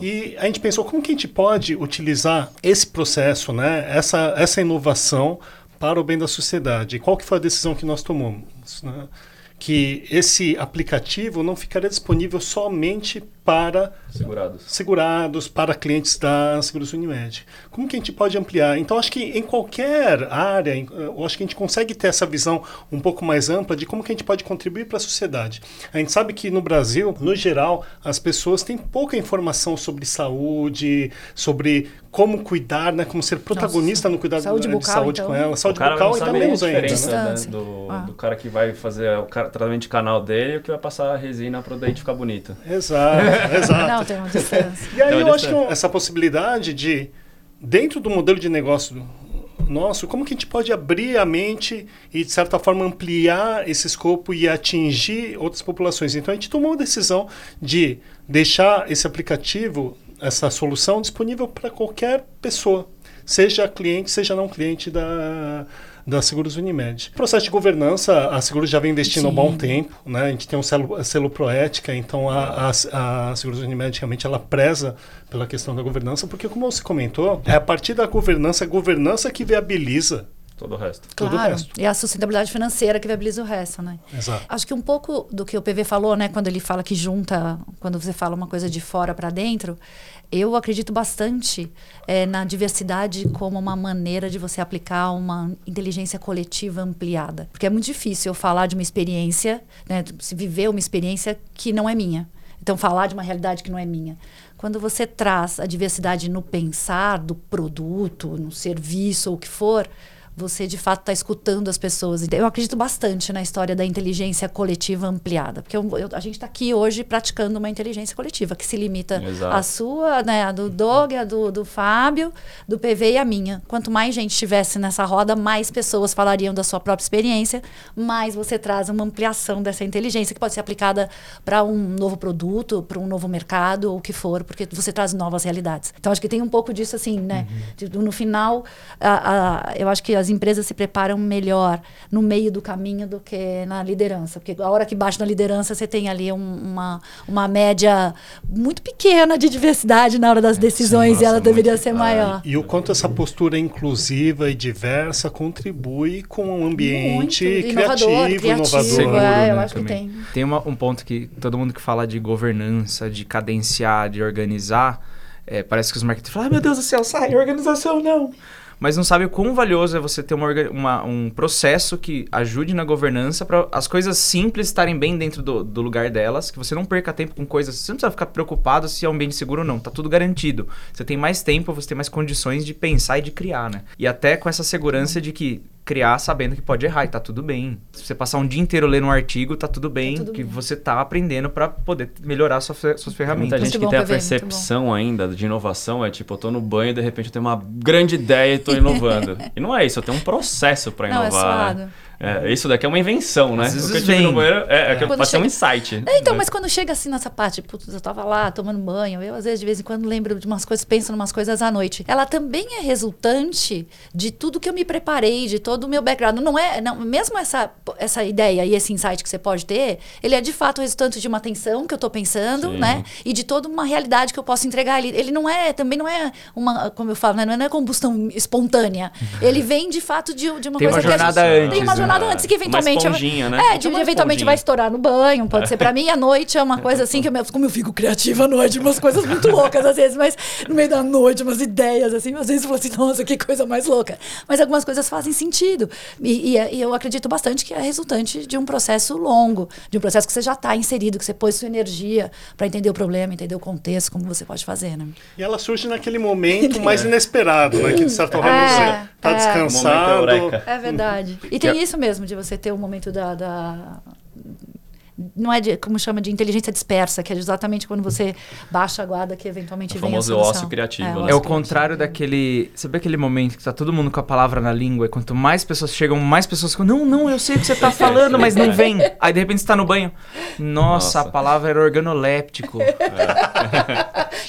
E a gente pensou como que a gente pode utilizar esse processo, né, essa, essa inovação para o bem da sociedade. E qual que foi a decisão que nós tomamos? Né? Que esse aplicativo não ficaria disponível somente para segurados, segurados para clientes da Seguros Unimed. Como que a gente pode ampliar? Então, acho que em qualquer área, eu acho que a gente consegue ter essa visão um pouco mais ampla de como que a gente pode contribuir para a sociedade. A gente sabe que no Brasil, no geral, as pessoas têm pouca informação sobre saúde, sobre como cuidar, né, como ser protagonista Nossa. no cuidado saúde de bucal, saúde então. com ela. Saúde bucal ainda menos ainda, né? Do, ah. do, cara que vai fazer o tratamento de canal dele e o que vai passar a resina para o dente ficar bonito. Exato. Exato. Não, tem uma distância. E aí eu acho que essa possibilidade de, dentro do modelo de negócio nosso, como que a gente pode abrir a mente e, de certa forma, ampliar esse escopo e atingir outras populações? Então, a gente tomou a decisão de deixar esse aplicativo, essa solução, disponível para qualquer pessoa, seja cliente, seja não cliente da, da Seguros Unimed. O processo de governança, a Seguros já vem investindo Sim. há um bom tempo, né? A gente tem um selo, selo Proética, então a, a, a Seguros Unimed realmente ela preza pela questão da governança, porque como você comentou, é a partir da governança, a governança que viabiliza todo o resto. Claro, todo o resto. e a sustentabilidade financeira que viabiliza o resto, né? Exato. Acho que um pouco do que o PV falou, né, quando ele fala que junta, quando você fala uma coisa de fora para dentro, eu acredito bastante é, na diversidade como uma maneira de você aplicar uma inteligência coletiva ampliada. Porque é muito difícil eu falar de uma experiência, né, se viver uma experiência que não é minha. Então, falar de uma realidade que não é minha. Quando você traz a diversidade no pensar do produto, no serviço ou o que for, você de fato está escutando as pessoas. Eu acredito bastante na história da inteligência coletiva ampliada, porque eu, eu, a gente está aqui hoje praticando uma inteligência coletiva que se limita Exato. à sua, né, a do Doug, a do, do Fábio, do PV e a minha. Quanto mais gente estivesse nessa roda, mais pessoas falariam da sua própria experiência, mais você traz uma ampliação dessa inteligência que pode ser aplicada para um novo produto, para um novo mercado, ou o que for, porque você traz novas realidades. Então acho que tem um pouco disso assim, né? Uhum. no final, a, a, eu acho que as empresas se preparam melhor no meio do caminho do que na liderança. Porque a hora que baixa na liderança, você tem ali um, uma, uma média muito pequena de diversidade na hora das decisões Sim, nossa, e ela deveria ser maior. E o quanto essa postura inclusiva e diversa contribui com um ambiente muito. criativo, inovador. inovador. Seguro, é, eu né, acho também. que tem. Tem uma, um ponto que todo mundo que fala de governança, de cadenciar, de organizar, é, parece que os marketers falam, ah, meu Deus do céu, sai, organização não mas não sabe o quão valioso é você ter uma, uma um processo que ajude na governança para as coisas simples estarem bem dentro do, do, lugar delas, que você não perca tempo com coisas. Você não precisa ficar preocupado se é um ambiente seguro ou não, tá tudo garantido. Você tem mais tempo, você tem mais condições de pensar e de criar, né? E até com essa segurança de que criar sabendo que pode errar e tá tudo bem. Se você passar um dia inteiro lendo um artigo, tá tudo bem, tá tudo que bem. você tá aprendendo para poder melhorar suas, suas ferramentas. Muita gente que tem a percepção ainda de inovação é tipo, eu tô no banho e de repente eu tenho uma grande ideia e tô inovando. e não é isso, eu tenho um processo para inovar. Não, é né? É, isso daqui é uma invenção, né? Às vezes vem. No banheiro é, é, é. pode chega... ser um insight. É, então, né? mas quando chega assim nessa parte, putz, eu tava lá tomando banho, eu às vezes de vez em quando lembro de umas coisas, penso em umas coisas à noite. Ela também é resultante de tudo que eu me preparei, de todo o meu background. Não é, não, mesmo essa, essa ideia e esse insight que você pode ter, ele é de fato resultante de uma atenção que eu tô pensando, Sim. né? E de toda uma realidade que eu posso entregar. Ele, ele não é, também não é uma, como eu falo, né? não é combustão espontânea. Ele vem de fato de, de uma tem coisa uma jornada que a gente, antes, tem uma jornada né? antes que eventualmente esponjinha, né? É, de, eventualmente vai estourar no banho, pode ser para mim. À noite é uma coisa assim que eu, como eu fico criativa à noite, umas coisas muito loucas às vezes, mas no meio da noite, umas ideias assim, às vezes eu falo assim, nossa, que coisa mais louca. Mas algumas coisas fazem sentido. E, e, e eu acredito bastante que é resultante de um processo longo, de um processo que você já está inserido, que você pôs sua energia para entender o problema, entender o contexto, como você pode fazer, né? E ela surge naquele momento mais inesperado, né? Que de certa forma é, você está é, descansado. É verdade. E tem isso mesmo, de você ter o um momento da, da não é de, como chama, de inteligência dispersa, que é exatamente quando você baixa a guarda que eventualmente O vem a famoso solução. ócio criativo, É, né? o É o contrário daquele. Sabe aquele momento que tá todo mundo com a palavra na língua e quanto mais pessoas chegam, mais pessoas ficam. Não, não, eu sei o que você tá falando, mas não vem. Aí de repente você tá no banho. Nossa, Nossa. a palavra era organoléptico.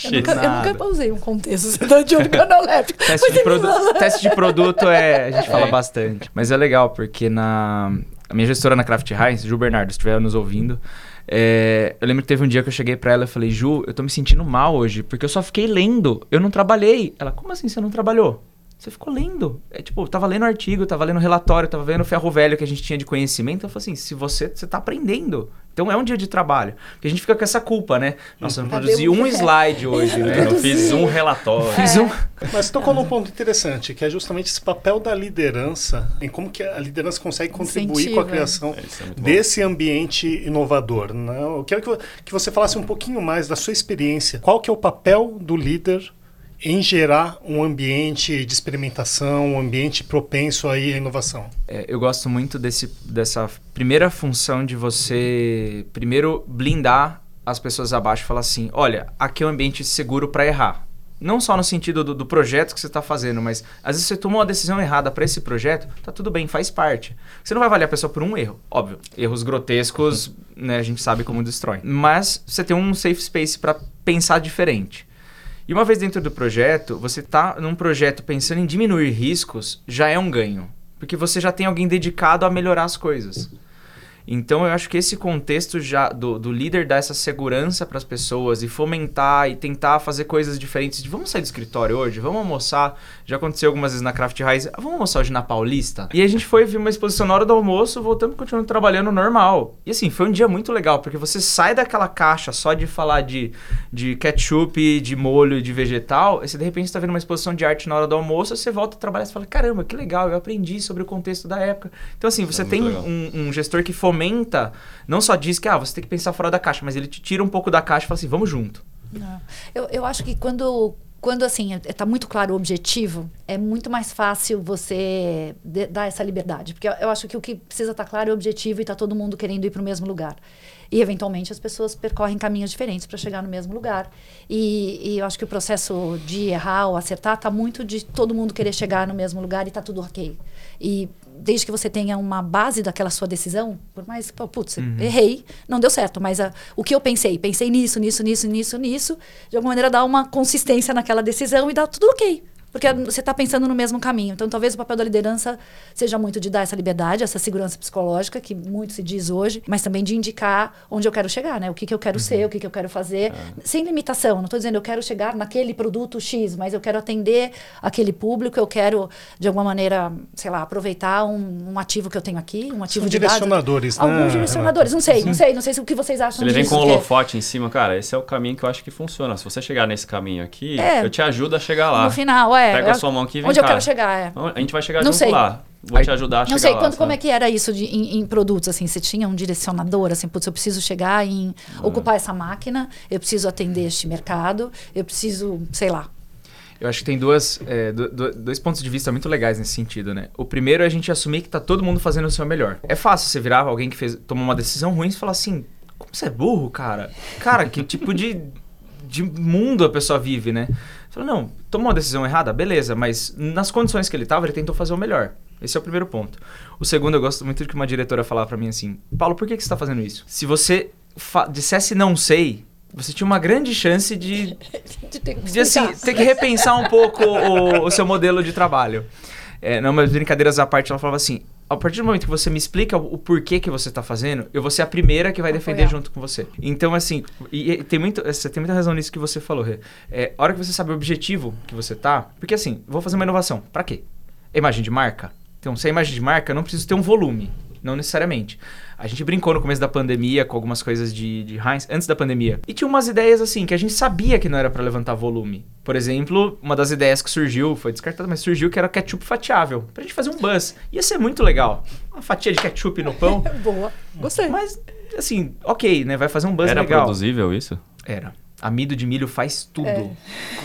Eu nunca, eu nunca usei um contexto de organoléptico. Teste de, produ- fala- teste de produto é. A gente fala É. bastante. Mas é legal, porque na. A minha gestora na Craft Heinz, Ju Bernardo, se estiver nos ouvindo. é, eu lembro que teve um dia que eu cheguei pra ela e falei, Ju, eu tô me sentindo mal hoje, porque eu só fiquei lendo, eu não trabalhei. Ela, como assim você não trabalhou? Você ficou lendo. É tipo, eu tava lendo artigo, tava lendo relatório, tava vendo o ferro velho que a gente tinha de conhecimento. Eu falei assim, se você, você tá aprendendo. Então é um dia de trabalho. Porque a gente fica com essa culpa, né? Nossa, eu não Cadê produzi um slide hoje, né? Eu fiz um relatório. Fiz um. Mas tocou num ponto interessante, que é justamente esse papel da liderança, em como que a liderança consegue contribuir com Incentiva. a criação É, é desse ambiente inovador. Né? Eu quero que, que você falasse um pouquinho mais da sua experiência. Qual que é o papel do líder em gerar um ambiente de experimentação, um ambiente propenso aí à inovação? É, eu gosto muito desse, dessa primeira função de você primeiro blindar as pessoas abaixo e falar assim: olha, aqui é um ambiente seguro para errar. Não só no sentido do, do projeto que você está fazendo, mas às vezes você tomou uma decisão errada para esse projeto, tá tudo bem, faz parte. Você não vai avaliar a pessoa por um erro, óbvio. Erros grotescos, né, a gente sabe como destrói. Mas você tem um safe space para pensar diferente. E uma vez dentro do projeto, você tá num projeto pensando em diminuir riscos, já é um ganho. Porque você já tem alguém dedicado a melhorar as coisas. Então eu acho que esse contexto já do, do líder dar essa segurança para as pessoas e fomentar e tentar fazer coisas diferentes. De, vamos sair do escritório hoje, vamos almoçar. Já aconteceu algumas vezes na Craft Rise. "Ah, Vamos almoçar hoje na Paulista. E a gente foi ver uma exposição na hora do almoço, voltamos continuando trabalhando normal. E assim, foi um dia muito legal, porque você sai daquela caixa só de falar de, de ketchup, de molho e de vegetal. E você de repente está vendo uma exposição de arte na hora do almoço, você volta a trabalhar e fala: caramba, que legal, eu aprendi sobre o contexto da época. Então, assim, você É tem um, um gestor que fomenta, não só diz que ah, você tem que pensar fora da caixa, mas ele te tira um pouco da caixa e fala assim: vamos junto. Eu, eu acho que quando, quando assim, está muito claro o objetivo, é muito mais fácil você dar essa liberdade. Porque eu, eu acho que o que precisa estar claro é o objetivo e está todo mundo querendo ir para o mesmo lugar. E, eventualmente, as pessoas percorrem caminhos diferentes para chegar no mesmo lugar. E, e eu acho que o processo de errar ou acertar está muito de todo mundo querer chegar no mesmo lugar e está tudo ok. E desde que você tenha uma base daquela sua decisão, por mais putz, errei, não deu certo, mas ah, o que eu pensei? Pensei nisso, nisso, nisso, nisso, nisso, de alguma maneira dá uma consistência naquela decisão e dá tudo ok. Porque você está pensando no mesmo caminho. Então, talvez o papel da liderança seja muito de dar essa liberdade, essa segurança psicológica, que muito se diz hoje, mas também de indicar onde eu quero chegar, né? O que, que eu quero ser, o que, que eu quero fazer, sem limitação. Não estou dizendo eu quero chegar naquele produto X, mas eu quero atender aquele público, eu quero, de alguma maneira, sei lá, aproveitar um, um ativo que eu tenho aqui, um ativo São de dados. direcionadores, né, Alguns direcionadores, não sei, não sei, não sei se o que vocês acham Se ele vem disso. com o é- holofote em cima, cara, esse é o caminho que eu acho que funciona. Se você chegar nesse caminho aqui, É. eu te ajudo a chegar lá. No final, é. Pega a eu- sua mão aqui e vem Onde eu cá. quero chegar, é. A gente vai chegar Não junto sei. lá. Vou te ajudar a chegar Não sei lá. quando, como é que era isso de, em, em produtos, assim, você tinha um direcionador, assim, putz, eu preciso chegar em ocupar essa máquina, eu preciso atender este mercado, eu preciso, sei lá. Eu acho que tem duas, é, do- do- dois pontos de vista muito legais nesse sentido, né? O primeiro é a gente assumir que tá todo mundo fazendo o seu melhor. É fácil você virar alguém que fez, tomou uma decisão ruim e falar assim: como você é burro, cara? Cara, que tipo de, de mundo a pessoa vive, né? Você fala, não, tomou uma decisão errada, beleza, mas nas condições que ele tava, ele tentou fazer o melhor. Esse é o primeiro ponto. O segundo, eu gosto muito de que uma diretora falava pra mim assim: Paulo, por que, que você tá fazendo isso? Se você dissesse não sei, você tinha uma grande chance de De ter que de assim, ter que repensar um pouco o, o seu modelo de trabalho. É, não, mas brincadeiras à parte, ela falava assim: a partir do momento que você me explica o, porquê que você está fazendo, eu vou ser a primeira que vai defender Apoiar. junto com você. Então, assim, e, e tem muito, você tem muita razão nisso que você falou, Rê. É, a hora que você sabe o objetivo que você tá, porque assim, vou fazer uma inovação, pra quê? É imagem de marca? Então, se é imagem de marca, eu não preciso ter um volume, não necessariamente. A gente brincou no começo da pandemia com algumas coisas de, de Heinz, antes da pandemia. E tinha umas ideias assim, que a gente sabia que não era pra levantar volume. Por exemplo, uma das ideias que surgiu, foi descartada, mas surgiu que era ketchup fatiável. Pra gente fazer um buzz. Ia ser muito legal. Uma fatia de ketchup no pão. Boa, gostei. mas, assim, ok, né? Vai fazer um buzz Era legal. produzível isso? Era. Amido de milho faz tudo.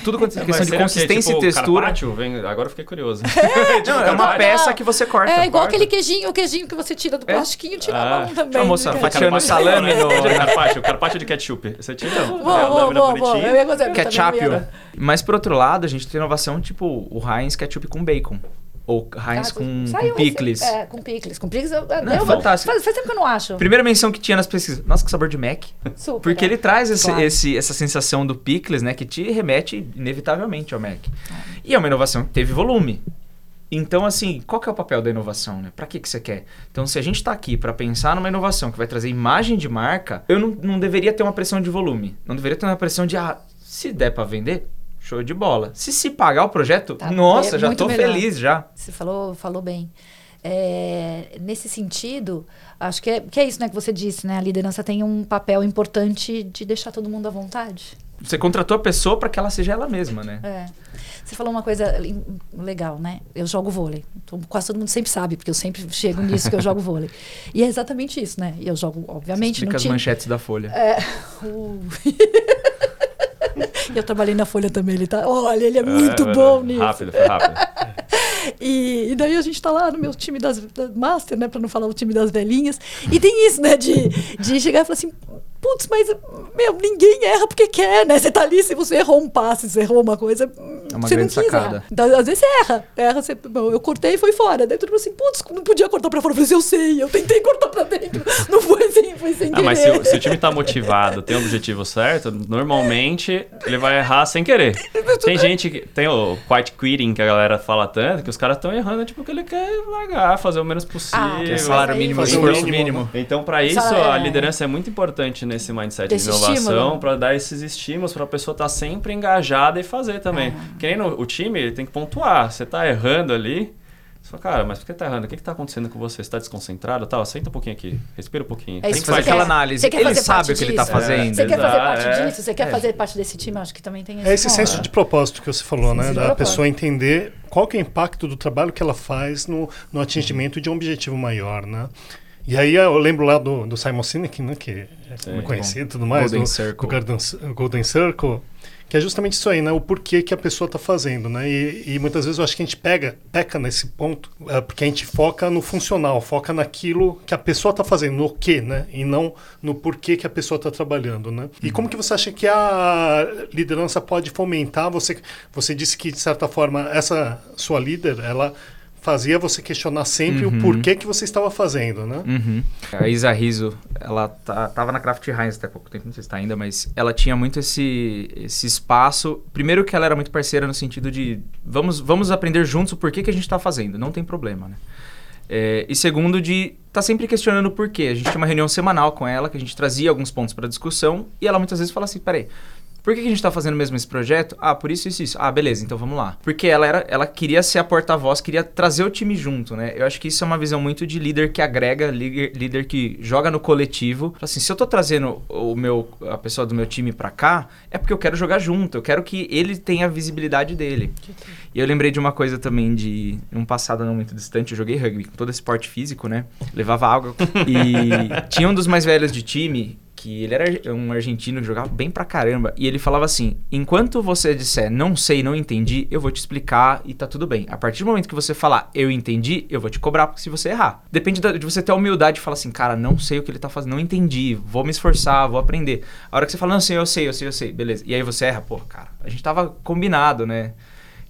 Tudo quanto é Mas questão de consistência Tipo e textura. Vem- agora eu fiquei curioso. Não, é uma peça que você corta. É igual corta. aquele queijinho, o queijinho que você tira do É. plastiquinho, tira Ah. a mão também. A moça né? fatiando salame no- Carpaccio, carpaccio de ketchup. Você tira Vou, a vou. Eu ia Ketchup. Mas por outro lado, a gente tem inovação tipo o Heinz ketchup com bacon. Ou Heinz Ah, com, com picles. É, com picles. Com picles eu, eu, Não, é eu- fantástico. Faz, faz tempo que eu não acho. Primeira menção que tinha nas pesquisas. Nossa, que sabor de Mac. Super. Porque é. ele traz esse, Claro. esse- essa sensação do picles, né? Que te remete inevitavelmente ao Mac. E é uma inovação que teve volume. Então, assim, qual que é o papel da inovação, né? Pra que, que você quer? Então, se a gente tá aqui pra pensar numa inovação que vai trazer imagem de marca, eu não, não deveria ter uma pressão de volume. Não deveria ter uma pressão de, ah, se der pra vender, show de bola. Se se pagar o projeto, Tá, nossa, é já melhor. feliz já. Você falou, falou bem. É, nesse sentido, acho que é, que é isso né, que você disse, né? A liderança tem um papel importante de deixar todo mundo à vontade. Você contratou a pessoa pra que ela seja ela mesma, né? É. Você falou uma coisa legal, né? Eu jogo vôlei. Então, quase todo mundo sempre sabe, porque eu sempre chego nisso que eu jogo vôlei. E é exatamente isso, né? Eu jogo, obviamente, Explica no as time. manchetes da Folha. É, uh. Eu trabalhei na Folha também, ele tá. Olha, ele é muito É, bom nisso. Rápido, foi rápido. E, e daí a gente tá lá no meu time das, das Master, né? Pra não falar o time das velhinhas. E tem isso, né? De, de chegar e falar assim, putz, mas, meu, ninguém erra porque quer, né? Você tá ali, se você errou um passe, se errou uma coisa, É uma você grande não quis sacada. errar. Então, às vezes você erra. Erra, você, bom, eu cortei e foi fora. Daí todo mundo assim, putz, não podia cortar pra fora. Eu falei assim, eu sei, eu tentei cortar pra dentro. Não foi sem, foi sem Ah, querer. mas se o, se o time tá motivado, tem o objetivo certo, normalmente ele vai errar sem querer. Tem gente que. Tem o quiet quitting que a galera fala tanto, que os caras estão errando, tipo, que ele quer largar, fazer o menos possível. Ah, Que é Mas salário mínimo, esforço mínimo. mínimo. Então, para isso, Sabe, a é. liderança é muito importante nesse mindset Desse de inovação, estímulo. para dar esses estímulos para a pessoa estar sempre engajada e fazer também. Ah. Que nem no, o time, ele tem que pontuar. Você tá errando ali, você fala, cara, mas por que tá errando? O que que tá acontecendo com você? Você tá desconcentrado? Tá, senta um pouquinho aqui, respira um pouquinho. É Tem isso que que fazer aquela quer. análise. Você quer Ele fazer sabe parte o que ele tá fazendo. Você quer fazer parte é. disso? Você quer É. fazer parte desse time? Acho que também tem esse É esse ponto. senso de propósito que você falou, né? Senso de Da pessoa entender qual que é o impacto do trabalho que ela faz no, no atingimento de um objetivo maior, né? E aí eu lembro lá do, do Simon Sinek, né? Que é conhecido e tudo mais, Golden do, Circle. do Golden, Golden Circle, que é justamente isso aí, né? O porquê que a pessoa está fazendo, né? E, e muitas vezes eu acho que a gente pega, peca nesse ponto, é, porque a gente foca no funcional, foca naquilo que a pessoa está fazendo, no que, né? E não no porquê que a pessoa está trabalhando, né? E como que você acha que a liderança pode fomentar? Você, você disse que, de certa forma, essa sua líder, ela fazia você questionar sempre Uhum. o porquê que você estava fazendo, né? Uhum. A Isa Riso, ela tá, tava na Craft Heinz até pouco tempo, não sei se tá ainda, mas ela tinha muito esse, esse espaço. Primeiro que ela era muito parceira no sentido de vamos, vamos aprender juntos o porquê que a gente tá fazendo, não tem problema, né? É, e segundo, de tá sempre questionando o porquê. A gente tinha uma reunião semanal com ela, que a gente trazia alguns pontos para discussão, e ela muitas vezes fala assim: peraí, por que, que a gente tá fazendo mesmo esse projeto? Ah, por isso, isso, isso. Ah, beleza, então vamos lá. Porque ela, era, ela queria ser a porta-voz, queria trazer o time junto, né? Eu acho que isso é uma visão muito de líder que agrega, líder, líder que joga no coletivo. Assim, se eu tô trazendo o meu, a pessoa do meu time pra cá, é porque eu quero jogar junto, eu quero que ele tenha a visibilidade dele. E eu lembrei de uma coisa também de um passado não muito distante, eu joguei rugby, com todo esse esporte físico, né? Levava água. E tinha um dos mais velhos de time que ele era um argentino que jogava bem pra caramba. E ele falava assim: enquanto você disser não sei, não entendi, eu vou te explicar e tá tudo bem. A partir do momento que você falar eu entendi, eu vou te cobrar se você errar. Depende de você ter a humildade de falar assim, cara, não sei o que ele tá fazendo, não entendi, vou me esforçar, vou aprender. A hora que você fala, não sei, eu sei, eu sei, eu sei, beleza. E aí você erra, pô, cara, a gente tava combinado, né?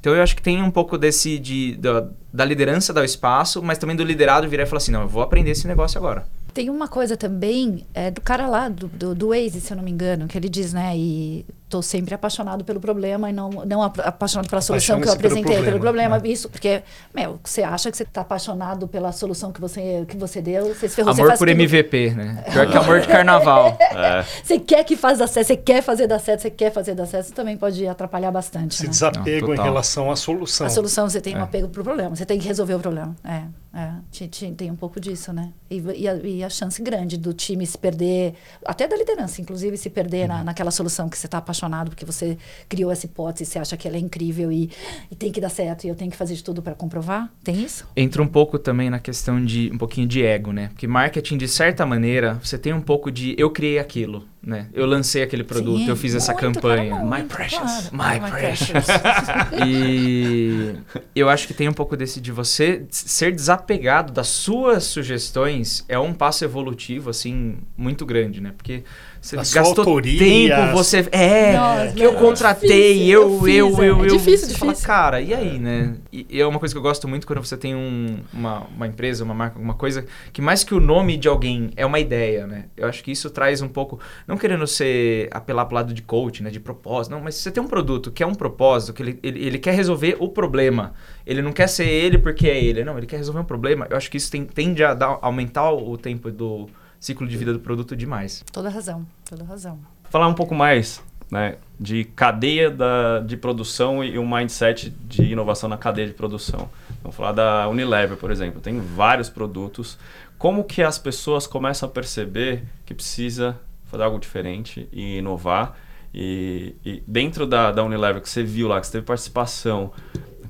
Então eu acho que tem um pouco desse de, da, da liderança dar o espaço, mas também do liderado virar e falar assim, não, eu vou aprender esse negócio agora. Tem uma coisa também é, do cara lá, do, do, do Waze, se eu não me engano, que ele diz, né? E tô sempre apaixonado pelo problema e não, não apa- apaixonado pela solução que eu Apaixone-se pelo apresentei, pelo problema, problema. Isso, porque, meu, você acha que você tá apaixonado pela solução que você, que você deu, você se ferrou, você Amor faz por tudo- MVP, né? Pior que amor de carnaval. É, Você quer que faça dar certo, você quer fazer dar certo, você quer fazer dar certo, isso também pode atrapalhar bastante. Esse né? desapego Não, em relação à solução. A solução você tem um É. apego pro problema, você tem que resolver o problema. É, é tem um pouco disso, né? E, e a, e a chance grande do time se perder, até da liderança, inclusive, se perder na, naquela solução que você está apaixonado, porque você criou essa hipótese, você acha que ela é incrível e, e tem que dar certo e eu tenho que fazer de tudo para comprovar. Tem isso? Entra um pouco também na questão de um pouquinho de ego, né? Porque marketing, de certa maneira, você tem um pouco de eu criei aquilo. Né? Eu lancei aquele produto, Sim, eu fiz essa campanha. cara, My precious. claro. My precious. e eu acho que tem um pouco desse de você ser desapegado das suas sugestões é um passo evolutivo assim muito grande, né? Porque você A sua gastou autoria, tempo, você é Nossa, que eu contratei, difícil, eu, eu fiz, eu, é. eu, É eu, difícil, você fala, difícil. cara, e aí, né? E, e é uma coisa que eu gosto muito quando você tem um, uma, uma empresa, uma marca, alguma coisa que mais que o nome de alguém é uma ideia, né? Eu acho que isso traz um pouco, não querendo ser apelar pro lado de coach, né, de propósito, não, mas se você tem um produto que é um propósito, que ele, ele, ele quer resolver o problema, ele não quer ser ele porque é ele, não, ele quer resolver um problema. Eu acho que isso tem, tende a dar, aumentar o tempo do ciclo de vida do produto demais. Toda razão, toda razão. Falar um pouco mais né, de cadeia da, de produção e um mindset de inovação na cadeia de produção. Vamos falar da Unilever, por exemplo. Tem vários produtos. Como que as pessoas começam a perceber que precisa fazer algo diferente e inovar? E, e dentro da, da Unilever, que você viu lá, que você teve participação,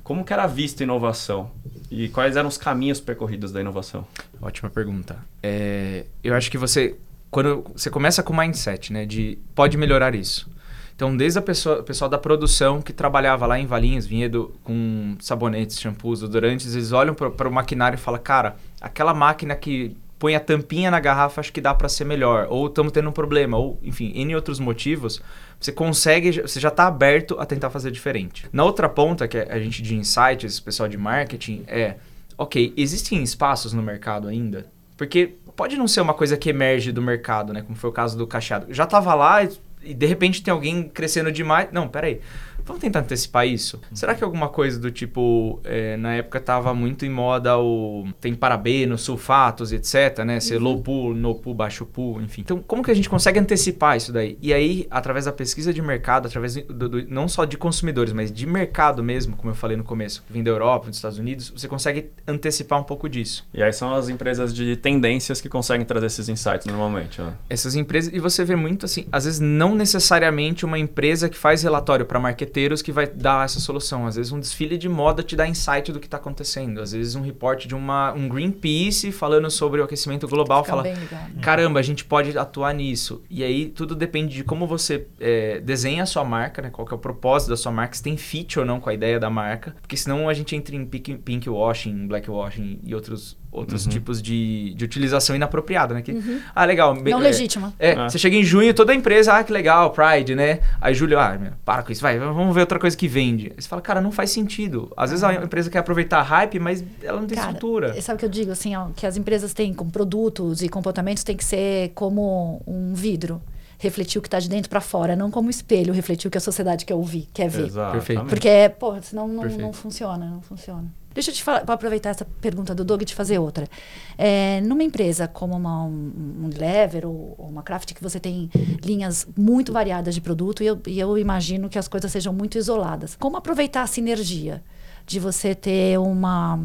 como que era vista a inovação? E quais eram os caminhos percorridos da inovação? Ótima pergunta. É, eu acho que você, quando você começa com o mindset, né, de pode melhorar isso. Então, desde a pessoa, o pessoal da produção que trabalhava lá em Valinhos, Vinhedo, com sabonetes, shampoos, odorantes, eles olham para o maquinário e falam, cara, aquela máquina que põe a tampinha na garrafa, acho que dá para ser melhor. Ou estamos tendo um problema, ou, enfim, N outros motivos. Você consegue, você já está aberto a tentar fazer diferente. Na outra ponta, que é a gente de insights, pessoal de marketing, é, ok, existem espaços no mercado ainda? Porque pode não ser uma coisa que emerge do mercado, né? Como foi o caso do cacheado. Já estava lá e, e de repente tem alguém crescendo demais. Não, peraí. Vamos tentar antecipar isso? Será que alguma coisa do tipo, é, na época tava muito em moda o tem parabenos, sulfatos, etc, né? Ser low pool, no pool, baixo pool, enfim. Então, como que a gente consegue antecipar isso daí? E aí, através da pesquisa de mercado, através do, do, não só de consumidores, mas de mercado mesmo, como eu falei no começo, que vem da Europa, dos Estados Unidos, você consegue antecipar um pouco disso. E aí são as empresas de tendências que conseguem trazer esses insights normalmente. Né? Essas empresas, e você vê muito assim, às vezes não necessariamente uma empresa que faz relatório para marqueteiros que vai dar essa solução. Às vezes um desfile de moda te dá insight do que está acontecendo. Às vezes um report de uma, um Greenpeace falando sobre o aquecimento global Fica fala, legal. caramba, a gente pode atuar nisso. E aí tudo depende de como você é, desenha a sua marca, né? qual que é o propósito da sua marca, se tem fit ou não com a ideia da marca. Porque senão a gente entra em pink, pink washing, black washing e outros outros Uhum. tipos de, de utilização inapropriada, né? Que, Ah, legal. Não é, legítima. é, Ah. você chega em junho, toda a empresa, ah, que legal, Pride, né? Aí Julho, ah, meu, para com isso, vai, vamos ver outra coisa que vende. Aí você fala, cara, não faz sentido. Às vezes a empresa quer aproveitar a hype, mas ela não tem Cara, estrutura. Sabe o que eu digo? Assim, ó, que as empresas têm como produtos e comportamentos tem que ser como um vidro. Refletir o que está de dentro para fora, não como espelho, refletir o que a sociedade quer ouvir, quer ver. Exato. Perfeito. Porque, pô, senão não, não funciona, não funciona. Deixa eu te falar, aproveitar essa pergunta do Doug e te fazer outra. É, numa empresa como uma um, Lever ou, ou uma Craft, que você tem linhas muito variadas de produto, e eu, e eu imagino que as coisas sejam muito isoladas. Como aproveitar a sinergia de você ter uma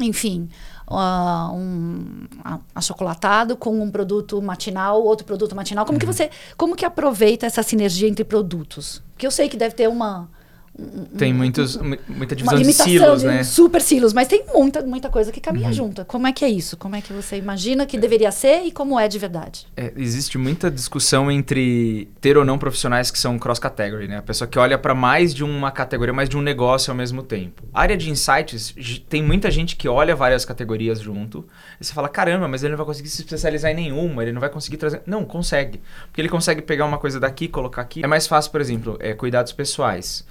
enfim, uh, um achocolatado com um produto matinal, outro produto matinal. Como que Uhum. você, como que aproveita essa sinergia entre produtos? Porque eu sei que deve ter uma Tem muitos, mu- muita divisão de silos, de né? Uhum. super silos, mas tem muita muita coisa que caminha junto. Como é que é isso? Como é que você imagina que deveria ser e como é de verdade? É, existe muita discussão entre ter ou não profissionais que são cross-category, né? A pessoa que olha para mais de uma categoria, mais de um negócio ao mesmo tempo. A área de insights, tem muita gente que olha várias categorias junto. E você fala, caramba, mas ele não vai conseguir se especializar em nenhuma, ele não vai conseguir trazer... Não, consegue. Porque ele consegue pegar uma coisa daqui, colocar aqui. É mais fácil, por exemplo, é, cuidados pessoais.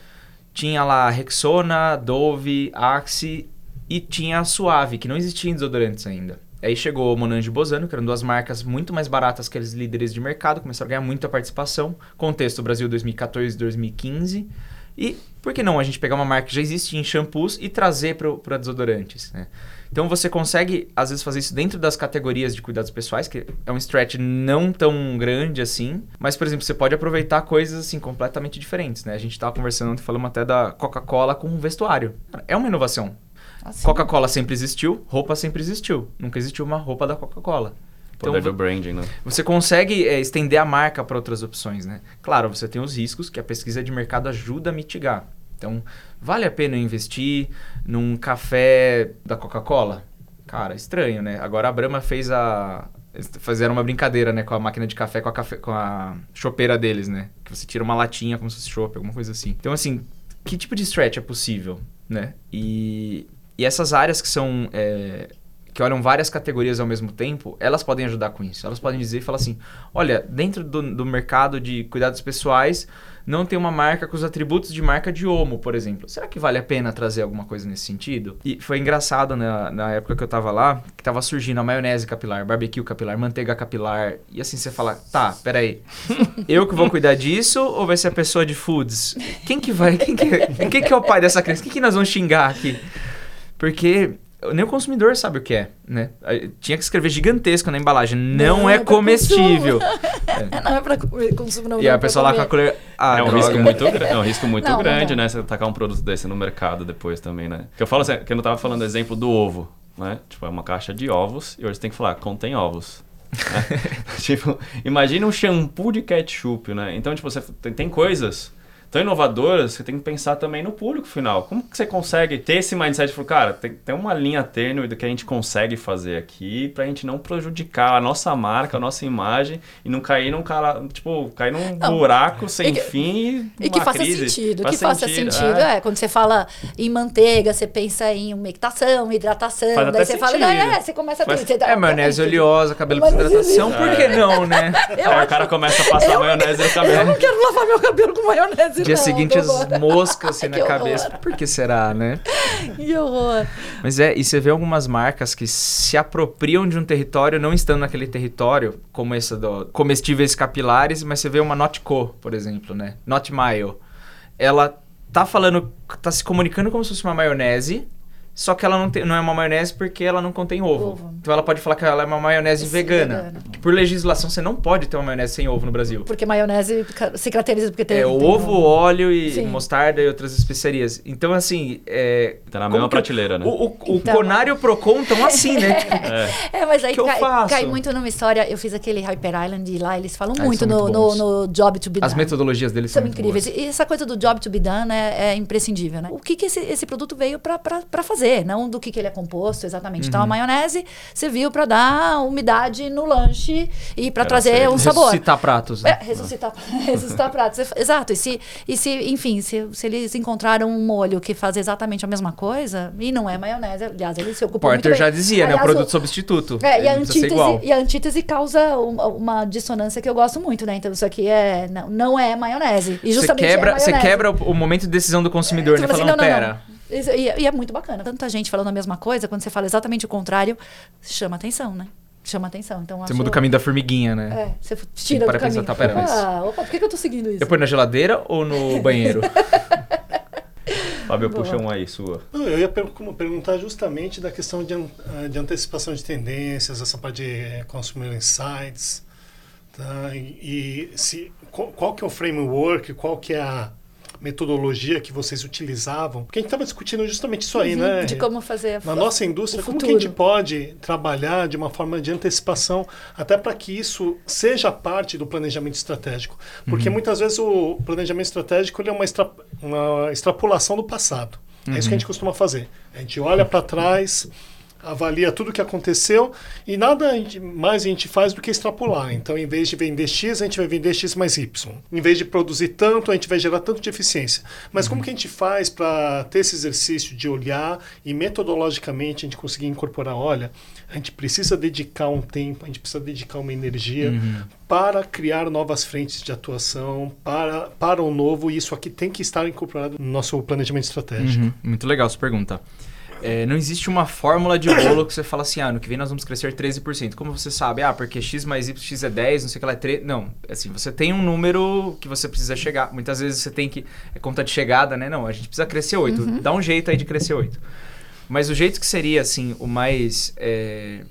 Tinha lá Rexona, Dove, Axe e tinha a Suave, que não existia em desodorantes ainda. Aí chegou Monange e Bozano, que eram duas marcas muito mais baratas que aqueles líderes de mercado, começaram a ganhar muita participação. Contexto Brasil 2014 2015. E por que não a gente pegar uma marca que já existia em shampoos e trazer para desodorantes? Né? Então você consegue, às vezes, fazer isso dentro das categorias de cuidados pessoais, que é um stretch não tão grande assim. Mas, por exemplo, você pode aproveitar coisas assim completamente diferentes. Né? A gente estava conversando ontem, falamos até da Coca-Cola com vestuário. É uma inovação. Assim, Coca-Cola sempre existiu, roupa sempre existiu. Nunca existiu uma roupa da Coca-Cola. Então, Poder do branding, né? você consegue é, estender a marca para outras opções, né? Claro, você tem os riscos que a pesquisa de mercado ajuda a mitigar. Então, vale a pena investir num café da Coca-Cola? Cara, estranho, né? Agora a Brahma fez a, Eles fizeram uma brincadeira, né, com a máquina de café, com a, café, com a chopeira deles, né? Que você tira uma latinha como se fosse chope, alguma coisa assim. Então, assim, que tipo de stretch é possível, né? E, e essas áreas que são... É, que olham várias categorias ao mesmo tempo, elas podem ajudar com isso. Elas podem dizer e falar assim: olha, dentro do, do mercado de cuidados pessoais, não tem uma marca com os atributos de marca de Omo, por exemplo. Será que vale a pena trazer alguma coisa nesse sentido? E foi engraçado na, na época que eu tava lá, que tava surgindo a maionese capilar, barbecue capilar, manteiga capilar. E assim você fala, tá, peraí. Eu que vou cuidar disso ou vai ser a pessoa de foods? Quem que vai? Quem que, quem que é o pai dessa criança? Quem que nós vamos xingar aqui? Porque nem o consumidor sabe o que é, né? Tinha que escrever gigantesco na embalagem. Não, não é, é comestível. é. Não é pra consumo, não. E não a pessoa lá com a colher... Ah, é, um risco muito, é um risco muito não, grande, né? Você tacar um produto desse no mercado depois também, né? Que eu falo assim, que eu não tava falando exemplo do ovo, né? Tipo, é uma caixa de ovos e hoje você tem que falar, contém ovos. né? tipo, imagina um shampoo de ketchup, né? Então, tipo, você tem, tem coisas tão inovadoras, você tem que pensar também no público final. Como que você consegue ter esse mindset de cara, tem, tem uma linha tênue do que a gente consegue fazer aqui pra gente não prejudicar a nossa marca, a nossa imagem e não cair num cara, tipo, cair num não, buraco sem que, fim e, e que faça crise. sentido, que faça sentido, é. é. quando você fala em manteiga, você pensa em umectação, hidratação, Faz daí você sentido. fala, é, você começa a Faz, ter, É, maionese oleosa, cabelo com hidratação, por que não, né? Aí o cara começa a passar maionese no cabelo. Eu não quero lavar meu cabelo com maionese Dia não, seguinte as moscas assim na cabeça. Por que será, né? Que horror. Mas é, e você vê algumas marcas que se apropriam de um território, não estando naquele território, como essa do comestíveis capilares, mas você vê uma Notco, por exemplo, né? Not Mile. Ela tá falando, tá se comunicando como se fosse uma maionese, só que ela não, tem, não é uma maionese porque ela não contém ovo. ovo. Então ela pode falar que ela é uma maionese vegana. vegana. Por legislação, você não pode ter uma maionese sem ovo no Brasil. Porque maionese se caracteriza porque tem. É, tem ovo, ovo, óleo e Sim. mostarda e outras especiarias. Então, assim. É, tá na mesma prateleira, né? O, o, o então, Conar e o Procon estão assim, né? é. é. mas aí cai, cai, muito numa história. Eu fiz aquele Hyper Island e lá eles falam ah, muito, no, muito no, no, Job to be As done. metodologias deles são, são incríveis. Boas. E essa coisa do Job to be done é, é imprescindível, né? O que, que esse, esse produto veio para fazer? Não do que, que ele é composto exatamente. Uhum. Então a uhum. maionese serviu para dar umidade no lanche e para trazer um sabor. Ressuscitar pratos. Né? É, ressuscitar, ressuscitar pratos. Exato. E se, e se enfim, se, se eles encontraram um molho que faz exatamente a mesma coisa, e não é maionese, aliás, ele se ocupou Porter já dizia, aliás, né? O produto o, substituto. É, e a, antítese, e a antítese causa uma, uma, dissonância que eu gosto muito, né? Então isso aqui é, não, não é maionese. E justamente você quebra, é Você quebra o, o, momento de decisão do consumidor, é, né? Falando, assim, não, não, pera... Não. E, e, é muito bacana. Tanta gente falando a mesma coisa, quando você fala exatamente o contrário, chama atenção, né? Chama atenção. Então, você muda o caminho da formiguinha, né? É, você tira do caminho. Pensar, tá, pera, ah, opa, por que, que eu tô seguindo isso? Eu ponho na geladeira ou no banheiro? Fábio, puxa um aí, sua. eu ia per perguntar justamente da questão de, ah, de, antecipação de tendências, essa parte de eh, consumer insights, tá? E, e se, qual, qual, que é o framework, qual que é a metodologia que vocês utilizavam. Porque a gente estava discutindo justamente isso aí, uhum, né? De como fazer Na nossa indústria, como que a gente pode trabalhar de uma forma de antecipação, até para que isso seja parte do planejamento estratégico. Porque uhum. muitas vezes o planejamento estratégico é uma, extra, uma extrapolação do passado. Uhum. É isso que a gente uhum. costuma fazer. A gente olha para trás avalia tudo o que aconteceu e nada mais a gente faz do que extrapolar. Então, em vez de vender X, a gente vai vender X mais Y. Em vez de produzir tanto, a gente vai gerar tanto de eficiência. Mas uhum. como que a gente faz para ter esse exercício de olhar e metodologicamente a gente conseguir incorporar, olha, a gente precisa dedicar um tempo, a gente precisa dedicar uma energia uhum. para criar novas frentes de atuação, para, para o novo, e isso aqui tem que estar incorporado no nosso planejamento estratégico. Uhum. Muito legal essa pergunta. É, não existe uma fórmula de bolo que você fala assim, ah, no que vem nós vamos crescer 13%. Como você sabe? Ah, porque X mais Y, X é 10, não sei o que lá é 3. Não, assim, você tem um número que você precisa chegar. Muitas vezes você tem que... É conta de chegada, né? Não, a gente precisa crescer 8. Uhum. Dá um jeito aí de crescer 8. Mas o jeito que seria, assim, o mais... É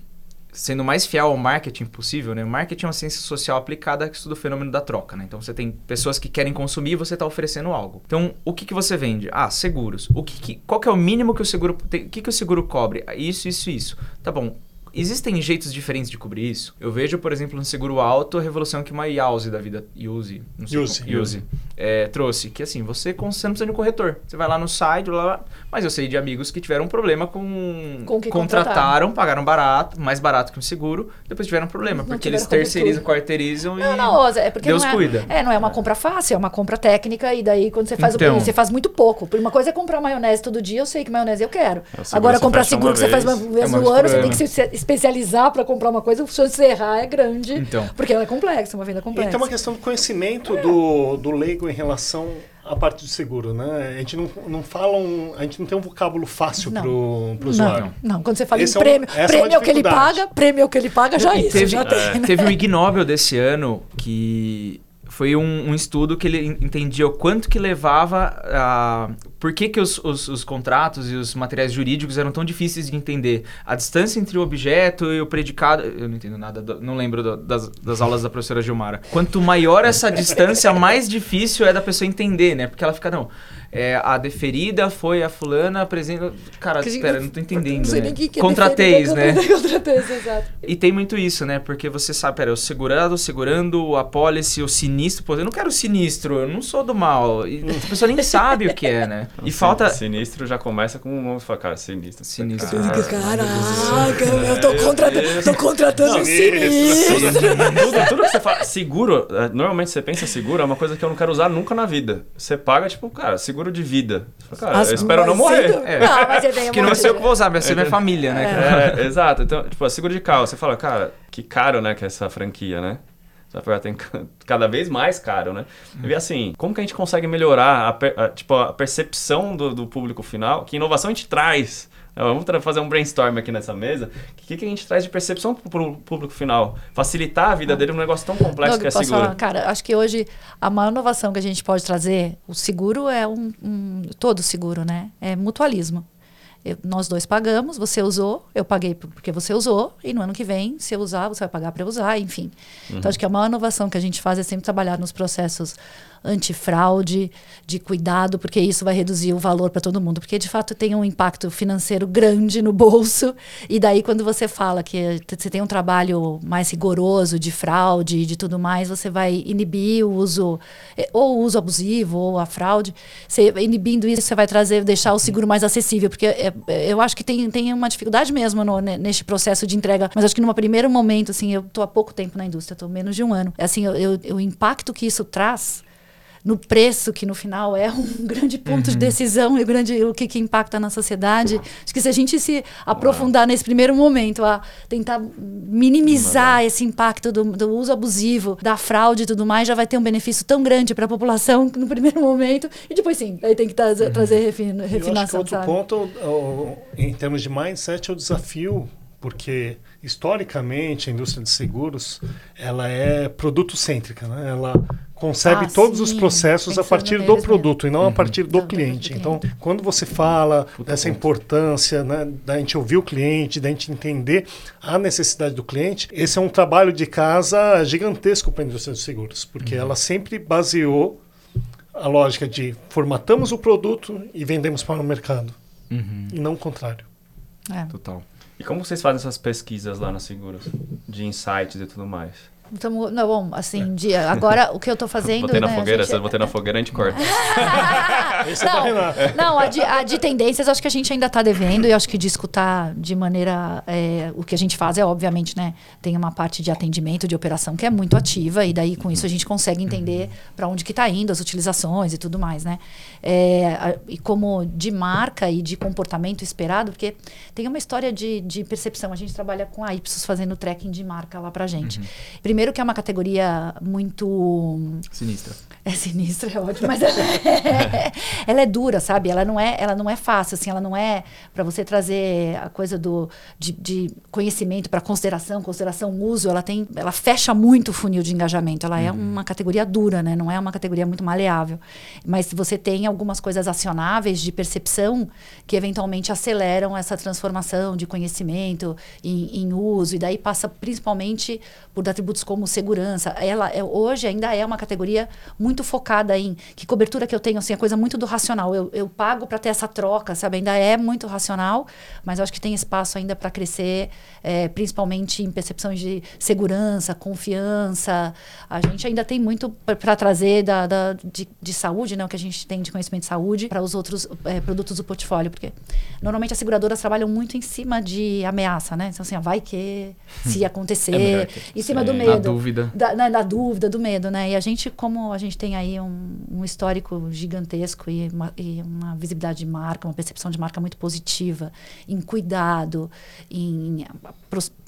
sendo mais fiel ao marketing possível, né? O marketing é uma ciência social aplicada que estuda o fenômeno da troca, né? Então você tem pessoas que querem consumir e você está oferecendo algo. Então, o que, que você vende? Ah, seguros. O que, que qual que é o mínimo que o seguro tem, o que, que o seguro cobre? Isso, isso, isso. Tá bom. Existem jeitos diferentes de cobrir isso. Eu vejo, por exemplo, no seguro alto, a revolução que uma Yause da vida. Use. Use. Use. é, trouxe, que assim, você, você não precisa de um corretor. Você vai lá no site, lá, lá, mas eu sei de amigos que tiveram um problema com... Com o que contrataram, pagaram barato, mais barato que um seguro, depois tiveram um problema, Não porque eles terceirizam, quarteirizam e... Não, não, é porque Deus não é, cuida. É, não é uma compra fácil, é uma compra técnica e daí quando você faz Então. o você faz muito pouco. Por uma coisa é comprar maionese todo dia, eu sei que maionese eu quero. Agora comprar seguro que você faz uma vez. É no ano, você tem que se se especializar para comprar uma coisa, o chance de você errar é grande. Então. Porque ela é complexa, uma venda complexa. tem uma questão do conhecimento do, do leigo em relação à parte do seguro, né? A gente não, não fala um, a gente não tem um vocábulo fácil Não. pro, pro Não, usuário. não, quando você fala Esse em é prêmio, é uma prêmio é o que ele paga, prêmio é o que ele paga, já E isso, teve- já tem. né? Teve um Ig Nobel desse ano que foi um, um estudo que ele en- entendia o quanto que levava a... Por que, que os, os- os contratos e os materiais jurídicos eram tão difíceis de entender? A distância entre o objeto e o predicado... Eu não entendo nada, do- não lembro do- das, das aulas da professora Gilmara. Quanto maior essa distância, mais difícil é da pessoa entender, né? Porque ela fica, não... é, a deferida foi a fulana apresenta... Cara, Que- espera, não tô entendendo, Não sei né? nem o que que é Contrateis, né? Contrateis, exato. E tem muito isso, né? Porque você sabe, pera, o segurado, o segurando, a pólice, o sinistro. Pô, eu não quero sinistro, eu não sou do mal. E a pessoa nem sabe o que é, né? E Sin- falta. Sinistro já começa com um nome. Fala, cara, sinistro. Sinistro. Cara, Caraca, eu tô, contra... tô contratando um sinistro. tudo, tudo que você fala. Seguro, é, normalmente você pensa seguro, é uma coisa que eu não quero usar nunca na vida. Você paga, tipo, cara, seguro de vida. Você fala, Cara, As- eu espero não morrer. cedo- É. Não, mas é bem Que não vai ser eu que vou usar, vai ser minha família, né? É, exato. Então, tipo, seguro de carro, você fala, cara, que caro, né, que é essa franquia, né? Você vai tem ca- cada vez mais caro, né? E assim, como que a gente consegue melhorar a, a, tipo, a percepção do, do público final? Que inovação a gente traz? Vamos fazer um brainstorm aqui nessa mesa. O que, que a gente traz de percepção para o público final? Facilitar a vida dele num negócio tão complexo que é seguro. falar? Cara, acho que hoje a maior inovação que a gente pode trazer, o seguro é um, um- todo seguro, né? É mutualismo. Eu- nós dois pagamos, você usou, eu paguei por- porque você usou, e no ano que vem, se eu usar, você vai pagar para eu usar, enfim. Então, acho que a maior inovação que a gente faz é sempre trabalhar nos processos antifraude, de cuidado, porque isso vai reduzir o valor para todo mundo. Porque, de fato, tem um impacto financeiro grande no bolso. E daí, quando você fala que você tem um trabalho mais rigoroso de fraude e de tudo mais, você vai inibir o uso, eh, ou o uso abusivo, ou a fraude. Você, inibindo isso, você vai trazer, deixar o seguro mais acessível. Porque é, eu acho que tem, tem uma dificuldade mesmo no, ne- neste processo de entrega. Mas acho que num primeiro momento, assim, eu estou há pouco tempo na indústria, estou menos de um ano. Assim, eu, eu- o impacto que isso traz no preço, que no final é um grande ponto de decisão e o grande o que, que impacta na sociedade. Acho que se a gente se aprofundar nesse primeiro momento, a tentar minimizar esse impacto do, do uso abusivo, da fraude e tudo mais, já vai ter um benefício tão grande para a população no primeiro momento. E depois sim, aí tem que trazer, trazer refin, Eu acho que refinação, outro sabe? ponto, em termos de mindset, é o desafio, porque historicamente a indústria de seguros ela é produto-cêntrica, né? Ela concebe Ah, todos os sim. processos Tem a partir do produto e não a partir do Não, do cliente. cliente. Então, quando você fala dessa importância, né, da gente ouvir o cliente, da gente entender a necessidade do cliente, esse é um trabalho de casa gigantesco para a indústria de seguros, porque ela sempre baseou a lógica de formatamos o produto e vendemos para o mercado, Uhum. e não o contrário. É. Total. E como vocês fazem essas pesquisas lá na Seguros? De insights e tudo mais? Então, não, bom, assim, de, agora o que eu estou fazendo. Botei na né, fogueira, gente- botei na fogueira, a gente corta. É da Renata. Não, não a, de, a de tendências acho que a gente ainda está devendo e acho que de escutar de maneira. é, o que a gente faz é, obviamente, né? Tem uma parte de atendimento, de operação que é muito ativa, e daí com isso a gente consegue entender para onde que está indo, as utilizações e tudo mais, né? É, a- e como de marca e de comportamento esperado, porque tem uma história de, de percepção. A gente trabalha com a Ipsos fazendo tracking de marca lá pra gente. Primeiro que é uma categoria muito Sinistra. É sinistra, é ótimo, mas ela é, ela é dura, sabe? Ela não é, ela não é fácil, assim, ela não é para você trazer a coisa do de, de conhecimento para consideração, consideração uso, ela tem, ela fecha muito o funil de engajamento. Ela é uma categoria dura, né? Não é uma categoria muito maleável. Mas você tem algumas coisas acionáveis de percepção que eventualmente aceleram essa transformação de conhecimento em, em uso e daí passa principalmente por atributos como segurança. Ela é, hoje ainda é uma categoria muito focada em que cobertura que eu tenho, assim, a coisa muito do racional. Eu, eu pago para ter essa troca, sabe? Ainda é muito racional, mas eu acho que tem espaço ainda para crescer, é, principalmente em percepções de segurança, confiança. A gente ainda tem muito para trazer da, da de, de, saúde, né? O que a gente tem de conhecimento de saúde para os outros é, produtos do portfólio, porque normalmente as seguradoras trabalham muito em cima de ameaça, né? Então, assim, vai que se acontecer, é que, em cima do medo. Da dúvida. Da, né, da, dúvida, do medo, né? E a gente, como a gente tem aí um, um histórico gigantesco e uma, e uma, visibilidade de marca, uma percepção de marca muito positiva, em cuidado, em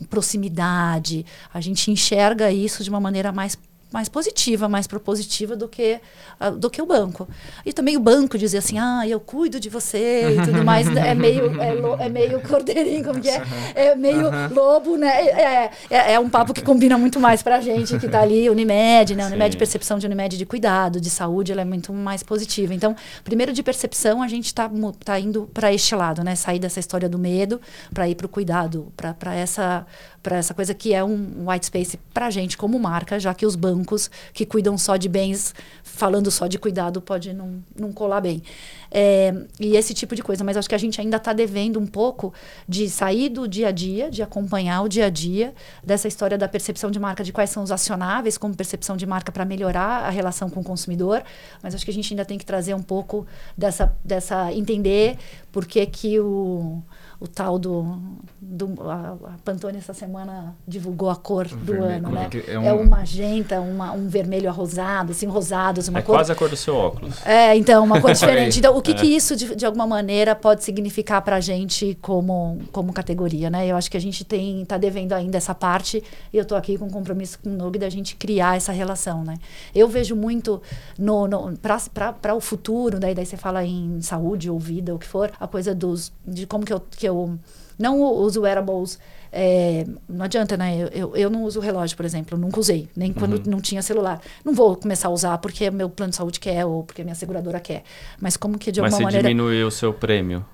proximidade, a gente enxerga isso de uma maneira mais mais positiva, mais propositiva do que, uh, do que o banco. E também o banco dizer assim, ah, eu cuido de você e tudo mais, é meio, é, lo, é meio cordeirinho, como que é? É meio uhum. lobo, né? É, é, é, um papo que combina muito mais pra gente que tá ali, Unimed, né? Unimed, Sim. percepção de Unimed de cuidado, de saúde, ela é muito mais positiva. Então, primeiro de percepção, a gente tá, tá indo para este lado, né? Sair dessa história do medo para ir para o cuidado, para essa para essa coisa que é um white space para a gente como marca, já que os bancos que cuidam só de bens, falando só de cuidado, pode não, não colar bem. É, e esse tipo de coisa. Mas acho que a gente ainda está devendo um pouco de sair do dia a dia, de acompanhar o dia a dia, dessa história da percepção de marca, de quais são os acionáveis como percepção de marca para melhorar a relação com o consumidor. Mas acho que a gente ainda tem que trazer um pouco dessa, dessa entender por que, que o o tal do. do a, a Pantone essa semana divulgou a cor do vermelho, ano, né? É, um... é um magenta, uma, um vermelho arrosado, assim, rosados, uma é cor. quase a cor do seu óculos. É, então, uma cor diferente. Então, o que, é. que isso, de, de alguma maneira, pode significar para a gente como, como categoria, né? Eu acho que a gente tem, tá devendo ainda essa parte, e eu estou aqui com um compromisso com o Nog da gente criar essa relação, né? Eu vejo muito no, no para o futuro, daí, daí você fala em saúde ou vida, o que for, a coisa dos, de como que eu, que eu eu não uso wearables é, não adianta, né? Eu, eu, eu, não uso relógio, por exemplo, eu nunca usei, nem quando uhum. não tinha celular. Não vou começar a usar porque meu plano de saúde quer ou porque minha seguradora quer. Mas como que de alguma mas maneira. Mas diminuiu o seu prêmio?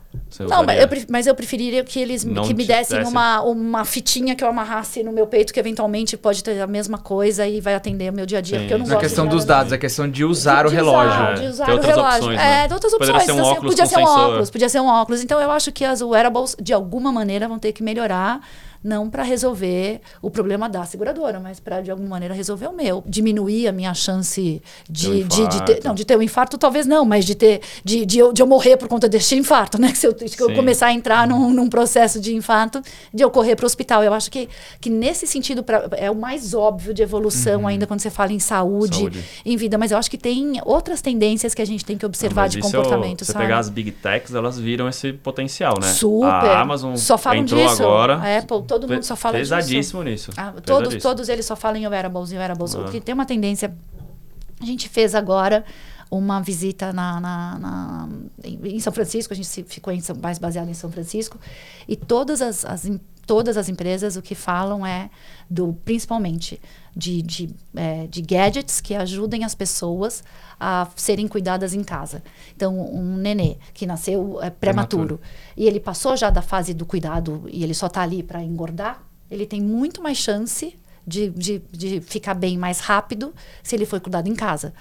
não, mas eu, mas eu, preferiria que eles que me dessem desse... uma, uma fitinha que eu amarrasse no meu peito, que eventualmente pode ter a mesma coisa e vai atender o meu dia a dia. Porque eu não não é questão dos dados, é questão de usar de, o relógio. Usar, de usar o relógio. Opções, né? É, outras opções. Poderia ser um então, óculos. Podia ser um óculos, podia ser um óculos. Então eu acho que as wearables, de alguma maneira, vão ter que melhorar não para resolver o problema da seguradora, mas para de alguma maneira resolver o meu, diminuir a minha chance de, de, de, ter, não, de ter um infarto, talvez não, mas de ter de, de, eu, de eu morrer por conta deste infarto, né? Que se eu, que eu começar a entrar num, num, processo de infarto, de eu correr para o hospital. Eu acho que, que nesse sentido pra, é o mais óbvio de evolução uhum. ainda quando você fala em saúde, saúde, em vida, mas eu acho que tem outras tendências que a gente tem que observar não, de comportamento. Se você pegar as big techs, elas viram esse potencial, né? Super. A Amazon Só falam entrou disso. agora. A Apple, todo mundo só fala Pesadíssimo disso. Ah, todos, todos eles só falam em wearables, em wearables. Ah. O que tem uma tendência... A gente fez agora uma visita na, na, na, em São Francisco, a gente ficou em, mais baseado em São Francisco, e todas as, as, todas as empresas o que falam é do principalmente de, de, é, de gadgets que ajudem as pessoas a serem cuidadas em casa. Então, um nenê que nasceu é, prematuro, prematuro. e ele passou já da fase do cuidado e ele só está ali para engordar, ele tem muito mais chance de, de, de ficar bem mais rápido se ele for cuidado em casa.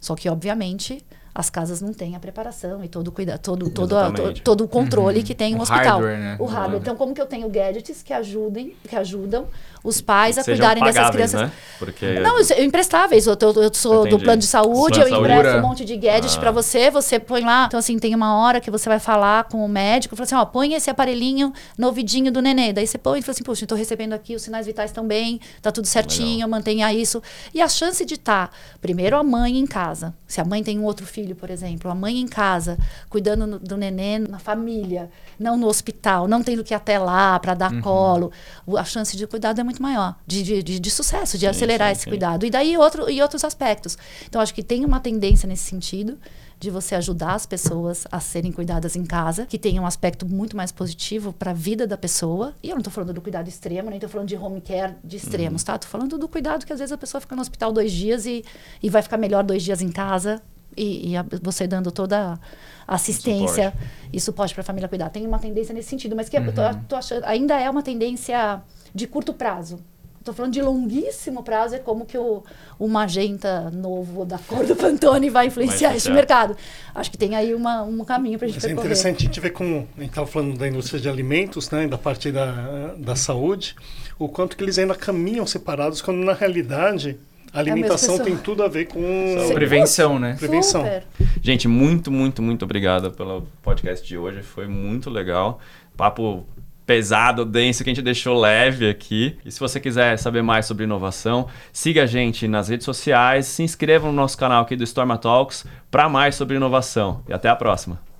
Só que, obviamente, as casas não têm a preparação e todo o cuidado, todo, todo, a, todo, todo o controle uhum. que tem o um hospital. Hardware, né? O hardware. Então, como que eu tenho gadgets que ajudem, que ajudam os pais a cuidarem dessas crianças? Né? Porque não, emprestáveis. Eu, eu, eu sou Entendi. do plano de saúde, eu empresto um monte de gadgets ah. para você, você põe lá. Então, assim, tem uma hora que você vai falar com o médico, fala assim, ó, põe esse aparelhinho no ouvidinho do nenê. Daí você põe e fala assim, poxa, estou recebendo aqui, os sinais vitais estão bem, tá tudo certinho, Legal. mantenha isso. E a chance de estar, tá, primeiro, a mãe em casa. Se a mãe tem um outro filho, por exemplo, a mãe em casa, cuidando do neném na família, não no hospital, não tendo que ir até lá para dar uhum. colo, a chance de cuidado é muito maior, de, de, de, de sucesso, de sim, acelerar sim, esse sim. cuidado. E daí outro, e outros aspectos. Então, acho que tem uma tendência nesse sentido de você ajudar as pessoas a serem cuidadas em casa, que tem um aspecto muito mais positivo para a vida da pessoa. E eu não estou falando do cuidado extremo, nem estou falando de home care de extremos, uhum. tá? Estou falando do cuidado que às vezes a pessoa fica no hospital dois dias e, e vai ficar melhor dois dias em casa. E, e a, você dando toda a assistência suporte. e suporte para a família cuidar. Tem uma tendência nesse sentido, mas que uhum. eu tô, tô achando, ainda é uma tendência de curto prazo Estou falando de longuíssimo prazo, é como que o, o magenta novo da cor do Pantone vai influenciar Vai esse mercado. Acho que tem aí uma, um caminho para a gente Mas é percorrer. interessante a gente ver como a gente estava falando da indústria de alimentos, né, da parte da, da saúde, o quanto que eles ainda caminham separados, quando na realidade a alimentação tem tudo a ver com Sim. Prevenção, né? prevenção. Super. Gente, muito, muito, muito obrigado pelo podcast de hoje. Foi muito legal. Papo pesado, denso, que a gente deixou leve aqui. E se você quiser saber mais sobre inovação, siga a gente nas redes sociais, se inscreva no nosso canal aqui do Storma Talks para mais sobre inovação. E até a próxima.